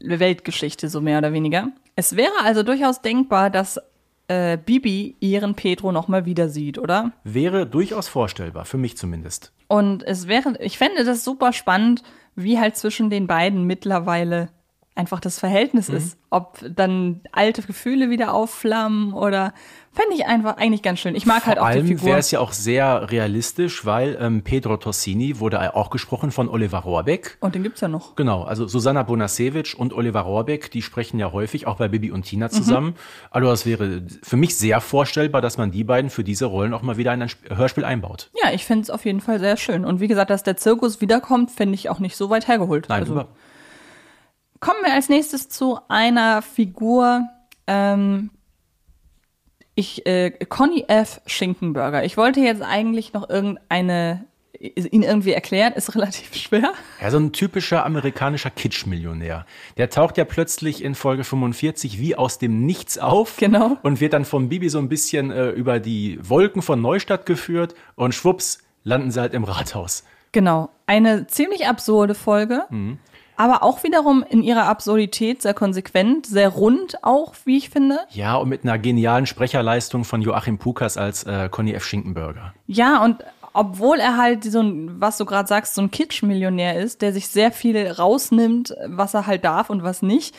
Weltgeschichte, so mehr oder weniger. Es wäre also durchaus denkbar, dass äh, Bibi ihren Petro nochmal wieder sieht, oder? Wäre durchaus vorstellbar, für mich zumindest. Und es wäre, ich fände das super spannend, wie halt zwischen den beiden mittlerweile einfach das Verhältnis ist. Ob dann alte Gefühle wieder aufflammen oder fände ich einfach eigentlich ganz schön. Ich mag halt Vor auch die allem Figur. wäre es ja auch sehr realistisch, weil ähm, Pedro Tossini wurde auch gesprochen von Oliver Rohrbeck. Und den gibt's ja noch. Genau, also Susanna Bonasewicz und Oliver Rohrbeck, die sprechen ja häufig auch bei Bibi und Tina zusammen. Also das wäre für mich sehr vorstellbar, dass man die beiden für diese Rollen auch mal wieder in ein Sp- Hörspiel einbaut. Ja, ich finde es auf jeden Fall sehr schön. Und wie gesagt, dass der Zirkus wiederkommt, finde ich auch nicht so weit hergeholt. Nein, also, über, Kommen wir als nächstes zu einer Figur, ähm, ich, äh, Conny F. Schinkenburger. Ich wollte jetzt eigentlich noch irgendeine, ihn irgendwie erklären, ist relativ schwer. Ja, so ein typischer amerikanischer Kitsch-Millionär. Der taucht ja plötzlich in Folge 45 wie aus dem Nichts auf. Genau. Und wird dann vom Bibi so ein bisschen äh, über die Wolken von Neustadt geführt und schwupps, landen sie halt im Rathaus. Genau. Eine ziemlich absurde Folge. Aber auch wiederum in ihrer Absurdität sehr konsequent, sehr rund auch, wie ich finde. Ja, und mit einer genialen Sprecherleistung von Joachim Pukas als äh, Conny F. Schinkenberger. Ja, und obwohl er halt so ein, was du gerade sagst, so ein Kitsch-Millionär ist, der sich sehr viel rausnimmt, was er halt darf und was nicht,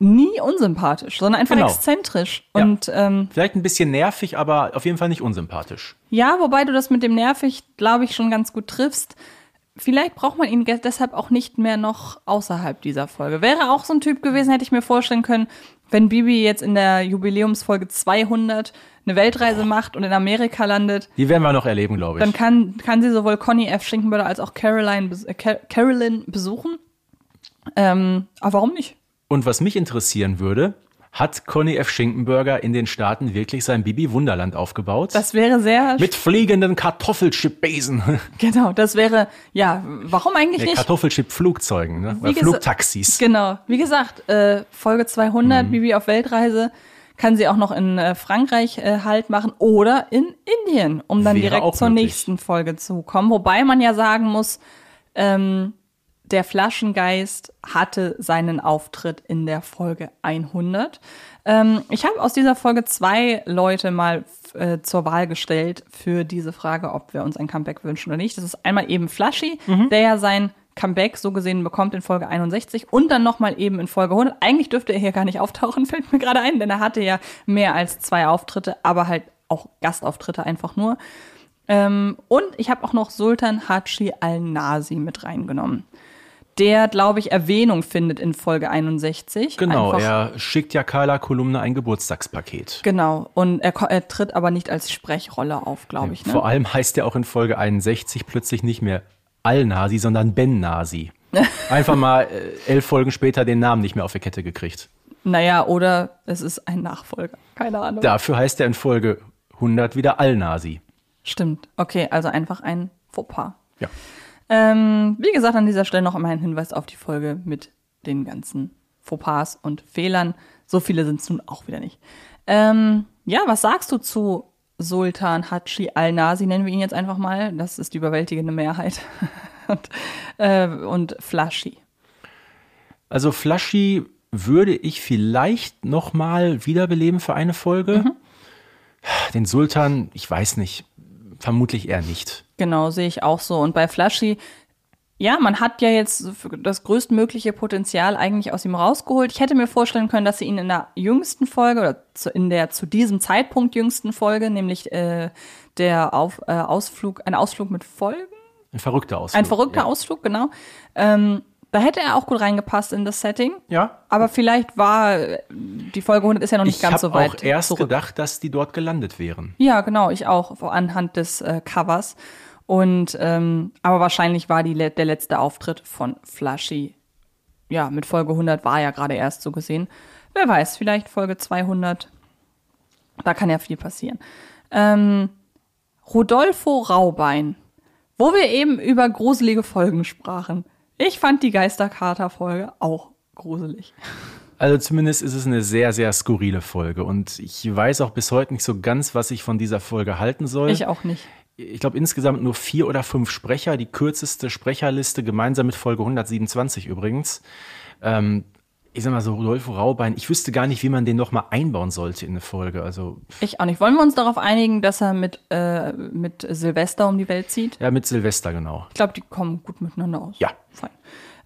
nie unsympathisch, sondern einfach Genau. exzentrisch. Ja. Und ähm, Vielleicht ein bisschen nervig, aber auf jeden Fall nicht unsympathisch. ja, wobei du das mit dem nervig, glaube ich, schon ganz gut triffst. Vielleicht braucht man ihn deshalb auch nicht mehr noch außerhalb dieser Folge. Wäre auch so ein Typ gewesen, hätte ich mir vorstellen können, wenn Bibi jetzt in der Jubiläumsfolge 200 eine Weltreise macht und in Amerika landet, Die werden wir noch erleben, glaube ich. dann kann, kann sie sowohl Conny F. Schinkenböller als auch Caroline, äh, Car Carolyn besuchen. Ähm, aber warum nicht? Und was mich interessieren würde, hat Conny F. Schinkenberger in den Staaten wirklich sein Bibi Wunderland aufgebaut? Das wäre sehr, Mit fliegenden Kartoffelchip-Besen. genau, das wäre, ja, warum eigentlich Nee, nicht? Kartoffelchip-Flugzeugen, ne? Oder Flugtaxis. Genau, wie gesagt, äh, Folge 200, Bibi auf Weltreise, kann sie auch noch in äh, Frankreich äh, Halt machen oder in Indien, um dann Wäre direkt zur möglich. nächsten Folge zu kommen. Wobei man ja sagen muss, ähm, der Flaschengeist hatte seinen Auftritt in der Folge 100. Ähm, ich habe aus dieser Folge zwei Leute mal äh, zur Wahl gestellt für diese Frage, ob wir uns ein Comeback wünschen oder nicht. Das ist einmal eben Flashy, der ja sein Comeback so gesehen bekommt in Folge 61 und dann nochmal eben in Folge 100. Eigentlich dürfte er hier gar nicht auftauchen, fällt mir gerade ein, denn er hatte ja mehr als zwei Auftritte, aber halt auch Gastauftritte einfach nur. Ähm, und ich habe auch noch Sultan Hatschi al-Nasi mit reingenommen. Der, glaube ich, Erwähnung findet in Folge 61. Genau, Einfach- er schickt ja Carla Kolumne ein Geburtstagspaket. Genau. Und er, er tritt aber nicht als Sprechrolle auf, glaube ich. Ne? Vor allem heißt er auch in Folge 61 plötzlich nicht mehr Al-Nasi, sondern Ben-Nasi. Einfach mal äh, elf Folgen später den Namen nicht mehr auf die Kette gekriegt. Naja, oder es ist ein Nachfolger. Keine Ahnung. Dafür heißt er in Folge 100 wieder Al-Nasi. Stimmt. Okay, also einfach ein Fauxpas. Ja. Ähm, wie gesagt, an dieser Stelle noch einmal ein Hinweis auf die Folge mit den ganzen Fauxpas und Fehlern. So viele sind es nun auch wieder nicht. Ähm, ja, was sagst du zu Sultan Hatschi al-Nasi, nennen wir ihn jetzt einfach mal. Das ist die überwältigende Mehrheit. und, äh, und Flashy. Also Flashy würde ich vielleicht noch mal wiederbeleben für eine Folge. Mhm. Den Sultan, ich weiß nicht, vermutlich eher nicht. Genau, sehe ich auch so. Und bei Flashy, ja, man hat ja jetzt das größtmögliche Potenzial eigentlich aus ihm rausgeholt. Ich hätte mir vorstellen können, dass sie ihn in der jüngsten Folge oder zu, in der zu diesem Zeitpunkt jüngsten Folge, nämlich äh, der Auf, äh, Ausflug, ein Ausflug mit Folgen, Ein verrückter Ausflug. ein verrückter ja. Ausflug, genau. Ähm, da hätte er auch gut reingepasst in das Setting. Ja. Aber vielleicht war die Folge 100 ist ja noch nicht Ich ganz habe so weit auch erst zurück. gedacht, dass die dort gelandet wären. Ja, genau, ich auch, anhand des äh, Covers. Und ähm, aber wahrscheinlich war die, der letzte Auftritt von Flashy. Ja, mit Folge 100 war ja gerade erst so gesehen. Wer weiß, vielleicht Folge 200. Da kann ja viel passieren. Ähm, Rodolfo Raubein, wo wir eben über gruselige Folgen sprachen. Ich fand die Geisterkater-Folge auch gruselig. Also zumindest ist es eine sehr, sehr skurrile Folge. Und ich weiß auch bis heute nicht so ganz, was ich von dieser Folge halten soll. Ich auch nicht. Ich glaube insgesamt nur vier oder fünf Sprecher, die kürzeste Sprecherliste, gemeinsam mit Folge 127 übrigens. Ähm, ich sag mal so, Rodolfo Raubein, ich wüsste gar nicht, wie man den noch mal einbauen sollte in eine Folge. Also Ich auch nicht. Wollen wir uns darauf einigen, dass er mit, äh, mit Silvester um die Welt zieht? ja, mit Silvester genau. Ich glaube, die kommen gut miteinander aus. Ja. Fein.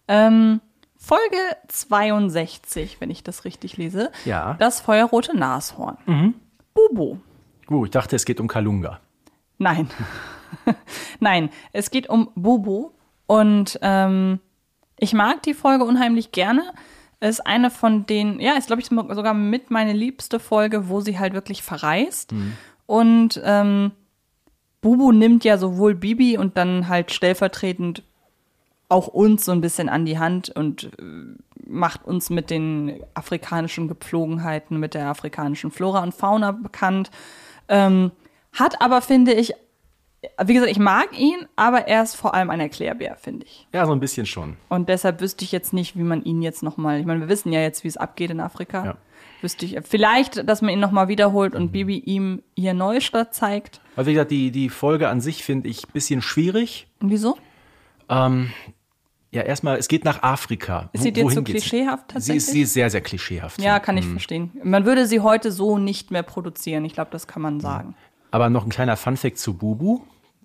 Ähm, Folge 62, wenn ich das richtig lese. Ja. Das feuerrote Nashorn. Bubo. Uh, ich dachte, es geht um Kalunga. Nein. Nein, es geht um Bubu. Und ähm, ich mag die Folge unheimlich gerne. Ist eine von den, ja, ist glaube ich sogar mit meine liebste Folge, wo sie halt wirklich verreist. Und ähm, Bubu nimmt ja sowohl Bibi und dann halt stellvertretend auch uns so ein bisschen an die Hand und äh, macht uns mit den afrikanischen Gepflogenheiten, mit der afrikanischen Flora und Fauna bekannt. Ähm, hat aber, finde ich, wie gesagt, ich mag ihn, aber er ist vor allem ein Erklärbär, finde ich. Ja, so ein bisschen schon. Und deshalb wüsste ich jetzt nicht, wie man ihn jetzt nochmal, ich meine, wir wissen ja jetzt, wie es abgeht in Afrika. Ja. Wüsste ich, vielleicht, dass man ihn nochmal wiederholt und Bibi ihm hier Neustadt zeigt. Aber wie gesagt, die, die Folge an sich finde ich ein bisschen schwierig. Wieso? Ja, erstmal, es geht nach Afrika. Ist sie dir zu klischeehaft Sie tatsächlich? ist, sie ist sehr, sehr klischeehaft. Ja, kann ich verstehen. Man würde sie heute so nicht mehr produzieren. Ich glaube, das kann man sagen. Aber noch ein kleiner Funfact zu Bubu.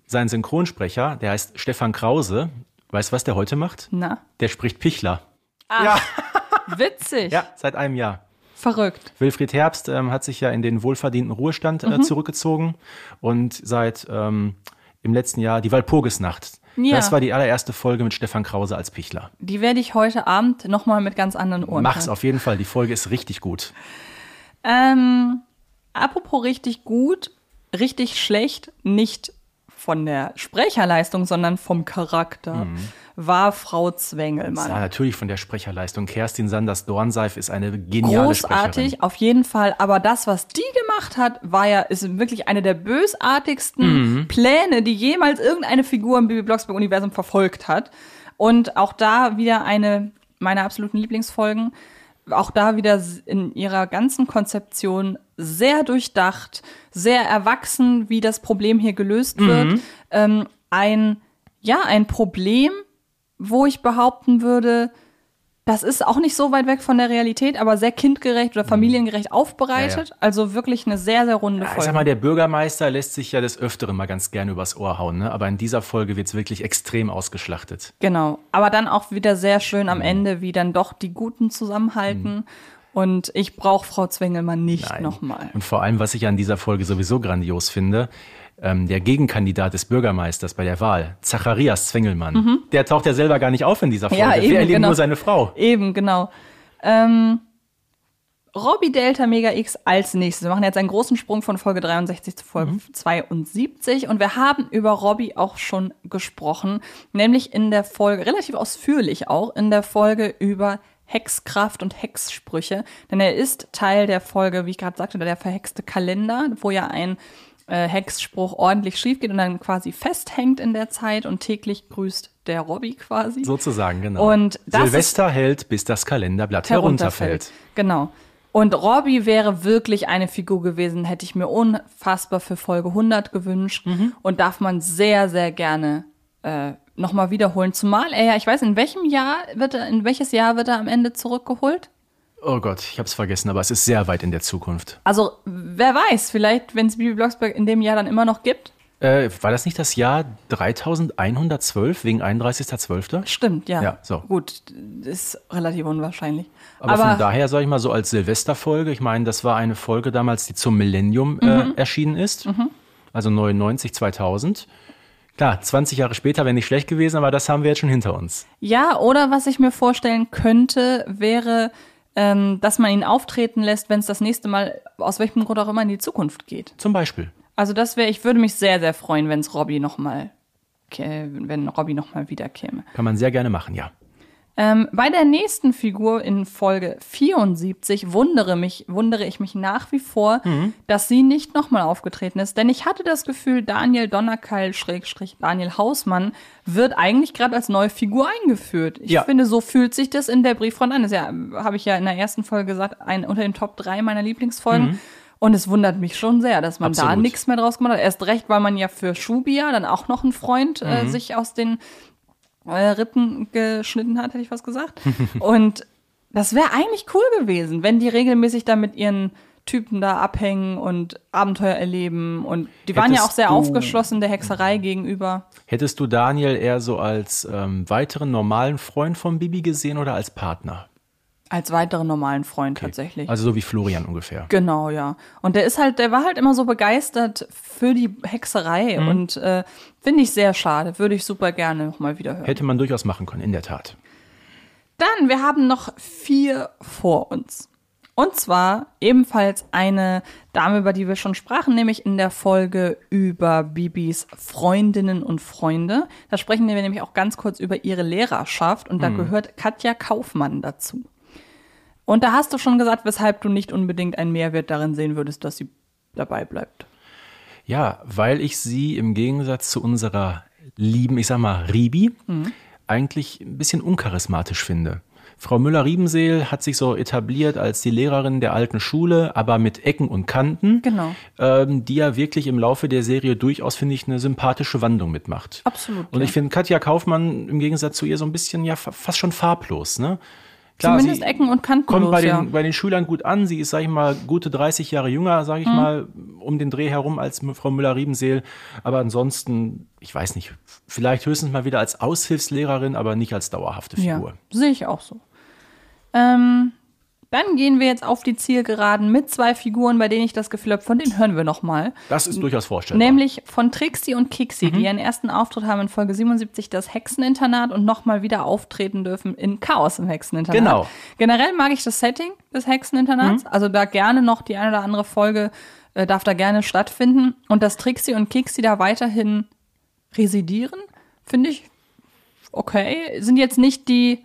Sein Synchronsprecher, der heißt Stefan Krause. Weißt du, was der heute macht? Na, Der spricht Pichler. witzig. Ja, seit einem Jahr. Verrückt. Wilfried Herbst ähm, hat sich ja in den wohlverdienten Ruhestand Mhm. äh, zurückgezogen und seit ähm, im letzten Jahr die Walpurgisnacht. Ja. Das war die allererste Folge mit Stefan Krause als Pichler. Die werde ich heute Abend nochmal mit ganz anderen Ohren Mach's hören. auf jeden Fall, die Folge ist richtig gut. Ähm, apropos richtig gut, richtig schlecht, nicht von der Sprecherleistung, sondern vom Charakter, war Frau Zwengelmann. Ja, natürlich von der Sprecherleistung. Kerstin Sanders-Dornseif ist eine geniale Sprecherin. Großartig, auf jeden Fall. Aber das, was die gemacht hat, war ja, ist wirklich eine der bösartigsten Mhm. Pläne, die jemals irgendeine Figur im Bibi Blocksberg-Universum verfolgt hat. Und auch da wieder eine meiner absoluten Lieblingsfolgen. Auch da wieder in ihrer ganzen Konzeption sehr durchdacht, sehr erwachsen, wie das Problem hier gelöst wird. Ähm, ein, ja, ein Problem, wo ich behaupten würde, das ist auch nicht so weit weg von der Realität, aber sehr kindgerecht oder familiengerecht aufbereitet. Also wirklich eine sehr, sehr runde Ich Folge. sag mal, der Bürgermeister lässt sich ja des Öfteren mal ganz gerne übers Ohr hauen, ne? aber in dieser Folge wird's wirklich extrem ausgeschlachtet. Genau. Aber dann auch wieder sehr schön Mhm. am Ende, wie dann doch die Guten zusammenhalten. Und ich brauche Frau Zwingelmann nicht nochmal. Und vor allem, was ich an dieser Folge sowieso grandios finde, ähm, der Gegenkandidat des Bürgermeisters bei der Wahl, Zacharias Zwengelmann, der taucht ja selber gar nicht auf in dieser Folge. Mhm. Ja, eben, Wir erleben genau. nur seine Frau. Eben, genau. Ähm, Robbie Delta Mega X als nächstes. Wir machen jetzt einen großen Sprung von Folge 63 zu Folge 72 und wir haben über Robbie auch schon gesprochen, nämlich in der Folge, relativ ausführlich auch, in der Folge über Hexkraft und Hexsprüche, denn er ist Teil der Folge, wie ich gerade sagte, der verhexte Kalender, wo ja ein äh, Hexspruch ordentlich schief geht und dann quasi festhängt in der Zeit und täglich grüßt der Robbie quasi. Sozusagen, genau. Und Silvester hält, bis das Kalenderblatt herunterfällt. Genau. Und Robbie wäre wirklich eine Figur gewesen, hätte ich mir unfassbar für Folge 100 gewünscht Mhm. und darf man sehr, sehr gerne äh, nochmal wiederholen. Zumal er ja, ich weiß, in welchem Jahr wird er, in welches Jahr wird er am Ende zurückgeholt? Oh Gott, ich hab's vergessen, aber es ist sehr weit in der Zukunft. Also, wer weiß, vielleicht, wenn es Bibi Blocksberg in dem Jahr dann immer noch gibt. Äh, war das nicht das Jahr 3112 wegen 31.12.? Stimmt, ja. Ja, so. Gut, ist relativ unwahrscheinlich. Aber, von daher sage ich mal so als Silvesterfolge, ich meine, das war eine Folge damals, die zum Millennium Mhm. äh, erschienen ist. Also 99, 2000. Klar, 20 Jahre später wäre nicht schlecht gewesen, aber das haben wir jetzt schon hinter uns. Ja, oder was ich mir vorstellen könnte, wäre, ähm, dass man ihn auftreten lässt, wenn es das nächste Mal, aus welchem Grund auch immer, in die Zukunft geht. Zum Beispiel. Also das wäre, ich würde mich sehr, sehr freuen, wenn es Robbie nochmal, wenn Robbie nochmal wiederkäme. Kann man sehr gerne machen, ja. Ähm, bei der nächsten Figur in Folge 74 wundere, mich, wundere ich mich nach wie vor, dass sie nicht nochmal aufgetreten ist. Denn ich hatte das Gefühl, Daniel Donnerkeil, Schrägstrich Daniel Hausmann, wird eigentlich gerade als neue Figur eingeführt. Ich Ja. finde, so fühlt sich das in der Brieffront an. Das ja, habe ich ja in der ersten Folge gesagt, ein, unter den Top 3 meiner Lieblingsfolgen. Und es wundert mich schon sehr, dass man da Absolut. nichts mehr draus gemacht hat. Erst recht, weil man ja für Shubia dann auch noch einen Freund äh, sich aus den äh, Rippen geschnitten hat, hätte ich was gesagt. Und das wäre eigentlich cool gewesen, wenn die regelmäßig da mit ihren Typen da abhängen und Abenteuer erleben. Und die waren ja auch sehr du- aufgeschlossen der Hexerei gegenüber. Hättest du Daniel eher so als ähm, weiteren normalen Freund von Bibi gesehen oder als Partner? Als weiteren normalen Freund tatsächlich. Also so wie Florian ungefähr. Genau, ja. Und der ist halt, der war halt immer so begeistert für die Hexerei Mhm. und äh, finde ich sehr schade. Würde ich super gerne nochmal wieder hören. Hätte man durchaus machen können, in der Tat. Dann, wir haben noch vier vor uns. Und zwar ebenfalls eine Dame, über die wir schon sprachen, nämlich in der Folge über Bibis Freundinnen und Freunde. Da sprechen wir nämlich auch ganz kurz über ihre Lehrerschaft und da gehört Katja Kaufmann dazu. Und da hast du schon gesagt, weshalb du nicht unbedingt einen Mehrwert darin sehen würdest, dass sie dabei bleibt. Ja, weil ich sie im Gegensatz zu unserer lieben, ich sag mal, Ribi, eigentlich ein bisschen uncharismatisch finde. Frau Müller-Riebenseel hat sich so etabliert als die Lehrerin der alten Schule, aber mit Ecken und Kanten, Genau. ähm, die ja wirklich im Laufe der Serie durchaus, finde ich, eine sympathische Wandlung mitmacht. Absolut, Und ja. ich finde Katja Kaufmann im Gegensatz zu ihr so ein bisschen, ja, fa- fast schon farblos, ne? Zumindest sie Ecken und Kanten kommt bei den, ja. bei den Schülern gut an. Sie ist, sag ich mal, gute 30 Jahre jünger, sag ich Mhm. mal, um den Dreh herum als Frau Müller-Riebenseel. Aber ansonsten, ich weiß nicht, vielleicht höchstens mal wieder als Aushilfslehrerin, aber nicht als dauerhafte Figur. Ja, sehe ich auch so. Ähm, dann gehen wir jetzt auf die Zielgeraden mit zwei Figuren, bei denen ich das Gefühl habe, von denen hören wir noch mal. Das ist durchaus vorstellbar. Nämlich von Trixie und Kixi, die ihren ersten Auftritt haben in Folge 77, das Hexeninternat und nochmal wieder auftreten dürfen in Chaos im Hexeninternat. Genau. Generell mag ich das Setting des Hexeninternats. Also da gerne noch die eine oder andere Folge äh, darf da gerne stattfinden. Und dass Trixie und Kixi da weiterhin residieren, finde ich okay. Sind jetzt nicht die.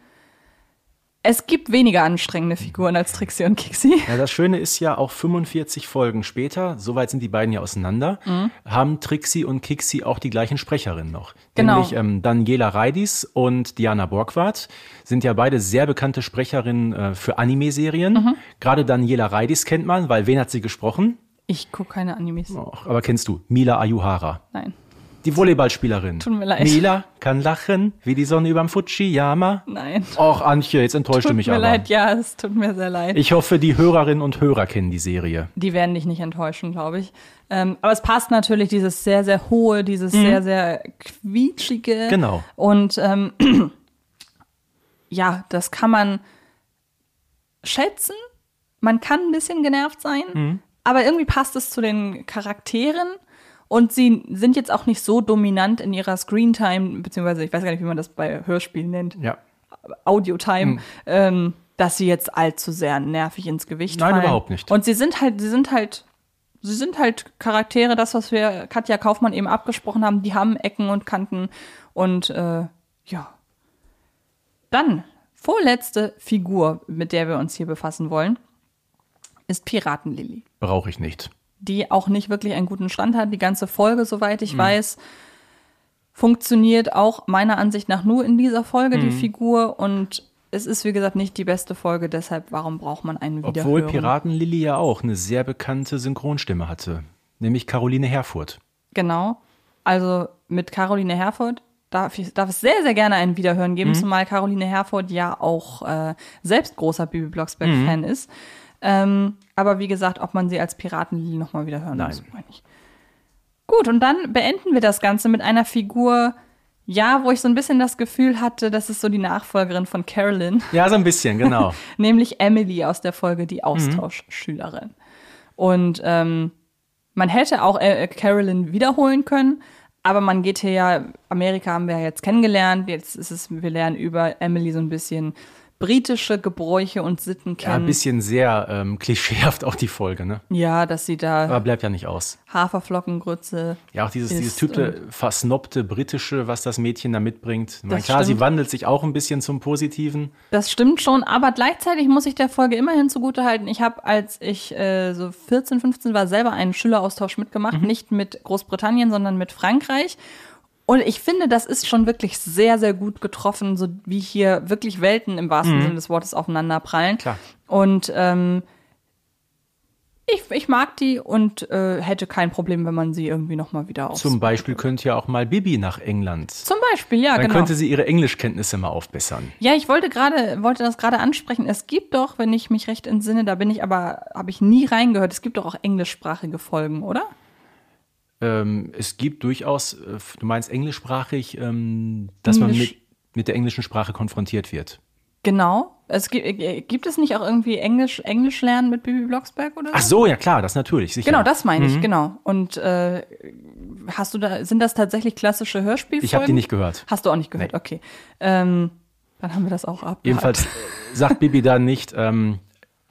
Es gibt weniger anstrengende Figuren als Trixie und Kixi. Ja, das Schöne ist ja auch 45 Folgen später, soweit sind die beiden ja auseinander, haben Trixie und Kixi auch die gleichen Sprecherinnen noch. Genau. Nämlich ähm, Daniela Reidis und Diana Borgward sind ja beide sehr bekannte Sprecherinnen äh, für Anime-Serien. Gerade Daniela Reidis kennt man, weil wen hat sie gesprochen? Ich gucke keine Animes. Och, aber kennst du, Mila Ayuhara. Nein. Die Volleyballspielerin. Tut mir leid. Mila kann lachen, wie die Sonne überm Fujiyama. Nein. Och, Antje, jetzt enttäuscht du Tut mich mir aber. leid, ja, es tut mir sehr leid. Ich hoffe, die Hörerinnen und Hörer kennen die Serie. die werden dich nicht enttäuschen, glaube ich. Ähm, aber es passt natürlich, dieses sehr, sehr hohe, dieses sehr, sehr quietschige. Mhm. Genau. Und ähm, ja, das kann man schätzen. Man kann ein bisschen genervt sein, Mhm. aber irgendwie passt es zu den Charakteren. Und sie sind jetzt auch nicht so dominant in ihrer Screentime, beziehungsweise ich weiß gar nicht, wie man das bei Hörspielen nennt. Ja. Audio-Time, Mhm. ähm, dass sie jetzt allzu sehr nervig ins Gewicht Nein, fallen. überhaupt nicht. Und sie sind halt, sie sind halt, sie sind halt Charaktere, das, was wir Katja Kaufmann eben abgesprochen haben, die haben Ecken und Kanten und äh, ja. Dann, vorletzte Figur, mit der wir uns hier befassen wollen, ist Piratenlilly Brauche ich nicht. Die auch nicht wirklich einen guten Stand hat. Die ganze Folge, soweit Mhm. ich weiß, funktioniert auch meiner Ansicht nach nur in dieser Folge, Mhm. die Figur. Und es ist, wie gesagt, nicht die beste Folge, deshalb, warum braucht man einen Wiederhören? Obwohl Piraten Lilly ja auch eine sehr bekannte Synchronstimme hatte. Nämlich Caroline Herfurth. Genau. Also mit Caroline Herford darf, ich, darf es sehr, sehr gerne ein Wiederhören Mhm. geben, zumal Caroline Herford ja auch äh, selbst großer Bibi Blocksberg-Fan Mhm. ist. Ähm, aber wie gesagt, ob man sie als Piratenlili nochmal wieder hören Nein. muss, meine ich. Gut, und dann beenden wir das Ganze mit einer Figur, ja, wo ich so ein bisschen das Gefühl hatte, das ist so die Nachfolgerin von Carolyn, Ja, so ein bisschen, genau. nämlich Emily aus der Folge Die Austauschschülerin. Und ähm, man hätte auch äh, Carolyn wiederholen können, aber man geht hier ja, Amerika haben wir ja jetzt kennengelernt, jetzt ist es, wir lernen über Emily so ein bisschen britische Gebräuche und Sitten Ja, ein kennen. bisschen sehr ähm, klischeehaft auch die Folge, ne? Ja, dass sie da Aber bleibt ja nicht aus. Haferflockengrütze. Ja, auch dieses, dieses typische, versnobte britische, was das Mädchen da mitbringt. Das klar, sie stimmt. wandelt sich auch ein bisschen zum Positiven. Das stimmt schon, aber gleichzeitig muss ich der Folge immerhin zugutehalten. Ich habe, als ich äh, so 14, 15 war, selber einen Schüleraustausch mitgemacht. Nicht mit Großbritannien, sondern mit Frankreich. Und ich finde, das ist schon wirklich sehr, sehr gut getroffen, so wie hier wirklich Welten im wahrsten Sinne des Wortes aufeinanderprallen. Klar. Und ähm, Ich, ich mag die und äh, hätte kein Problem, wenn man sie irgendwie nochmal wieder aus. Zum Beispiel könnte ja auch mal Bibi nach England. Zum Beispiel, ja, Dann genau. könnte sie ihre Englischkenntnisse mal aufbessern. Ja, ich wollte gerade, wollte das gerade ansprechen. Es gibt doch, wenn ich mich recht entsinne, da bin ich aber, habe ich nie reingehört. Es gibt doch auch englischsprachige Folgen, oder? Ähm, es gibt durchaus, äh, du meinst englischsprachig, ähm, dass man Englisch. mit, mit der englischen Sprache konfrontiert wird. Genau. Es gibt, äh, gibt es nicht auch irgendwie Englisch, Englisch lernen mit Bibi Blocksberg oder so? Ach so, ja klar, das natürlich, sicher. Genau, das meine ich, genau. Und äh, hast du da, sind das tatsächlich klassische Hörspielfolgen? Ich habe die nicht gehört. Hast du auch nicht gehört, Nee. okay. Ähm, dann haben wir das auch ab. Jedenfalls äh, sagt Bibi dann nicht, ähm,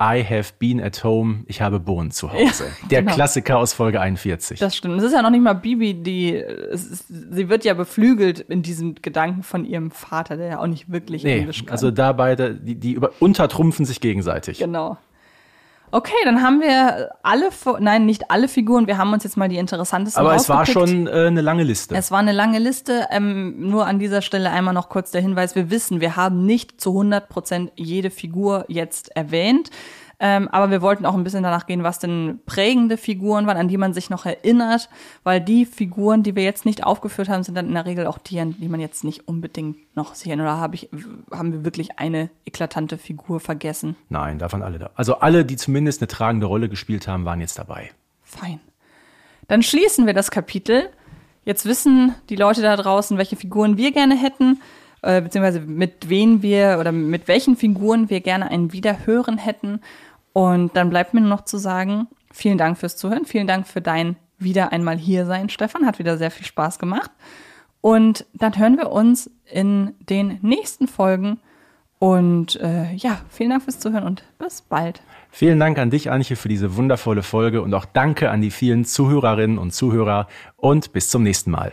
I have been at home, ich habe Bohnen zu Hause. Der genau. Klassiker aus Folge 41. Das stimmt. Es ist ja noch nicht mal Bibi, die, ist, sie wird ja beflügelt in diesem Gedanken von ihrem Vater, der ja auch nicht wirklich nee, Englisch kann. also da beide, die, die über, untertrumpfen sich gegenseitig. Genau. Okay, dann haben wir alle, nein, nicht alle Figuren, wir haben uns jetzt mal die interessantesten Aber es war schon äh, eine lange Liste. Es war eine lange Liste. Ähm, nur an dieser Stelle einmal noch kurz der Hinweis. Wir wissen, wir haben nicht zu 100 Prozent jede Figur jetzt erwähnt. Ähm, aber wir wollten auch ein bisschen danach gehen, was denn prägende Figuren waren, an die man sich noch erinnert. Weil die Figuren, die wir jetzt nicht aufgeführt haben, sind dann in der Regel auch die, an die man jetzt nicht unbedingt noch sich erinnert. Oder habe ich, haben wir wirklich eine eklatante Figur vergessen? Nein, davon alle da. Also alle, die zumindest eine tragende Rolle gespielt haben, waren jetzt dabei. Fein. Dann schließen wir das Kapitel. Jetzt wissen die Leute da draußen, welche Figuren wir gerne hätten, äh, beziehungsweise mit wen wir oder mit welchen Figuren wir gerne ein Wiederhören hätten. Und dann bleibt mir nur noch zu sagen, vielen Dank fürs Zuhören, vielen Dank für dein Wieder einmal hier sein, Stefan. Hat wieder sehr viel Spaß gemacht. Und dann hören wir uns in den nächsten Folgen. Und äh, ja, vielen Dank fürs Zuhören und bis bald. Vielen Dank an dich, Antje, für diese wundervolle Folge und auch danke an die vielen Zuhörerinnen und Zuhörer und bis zum nächsten Mal.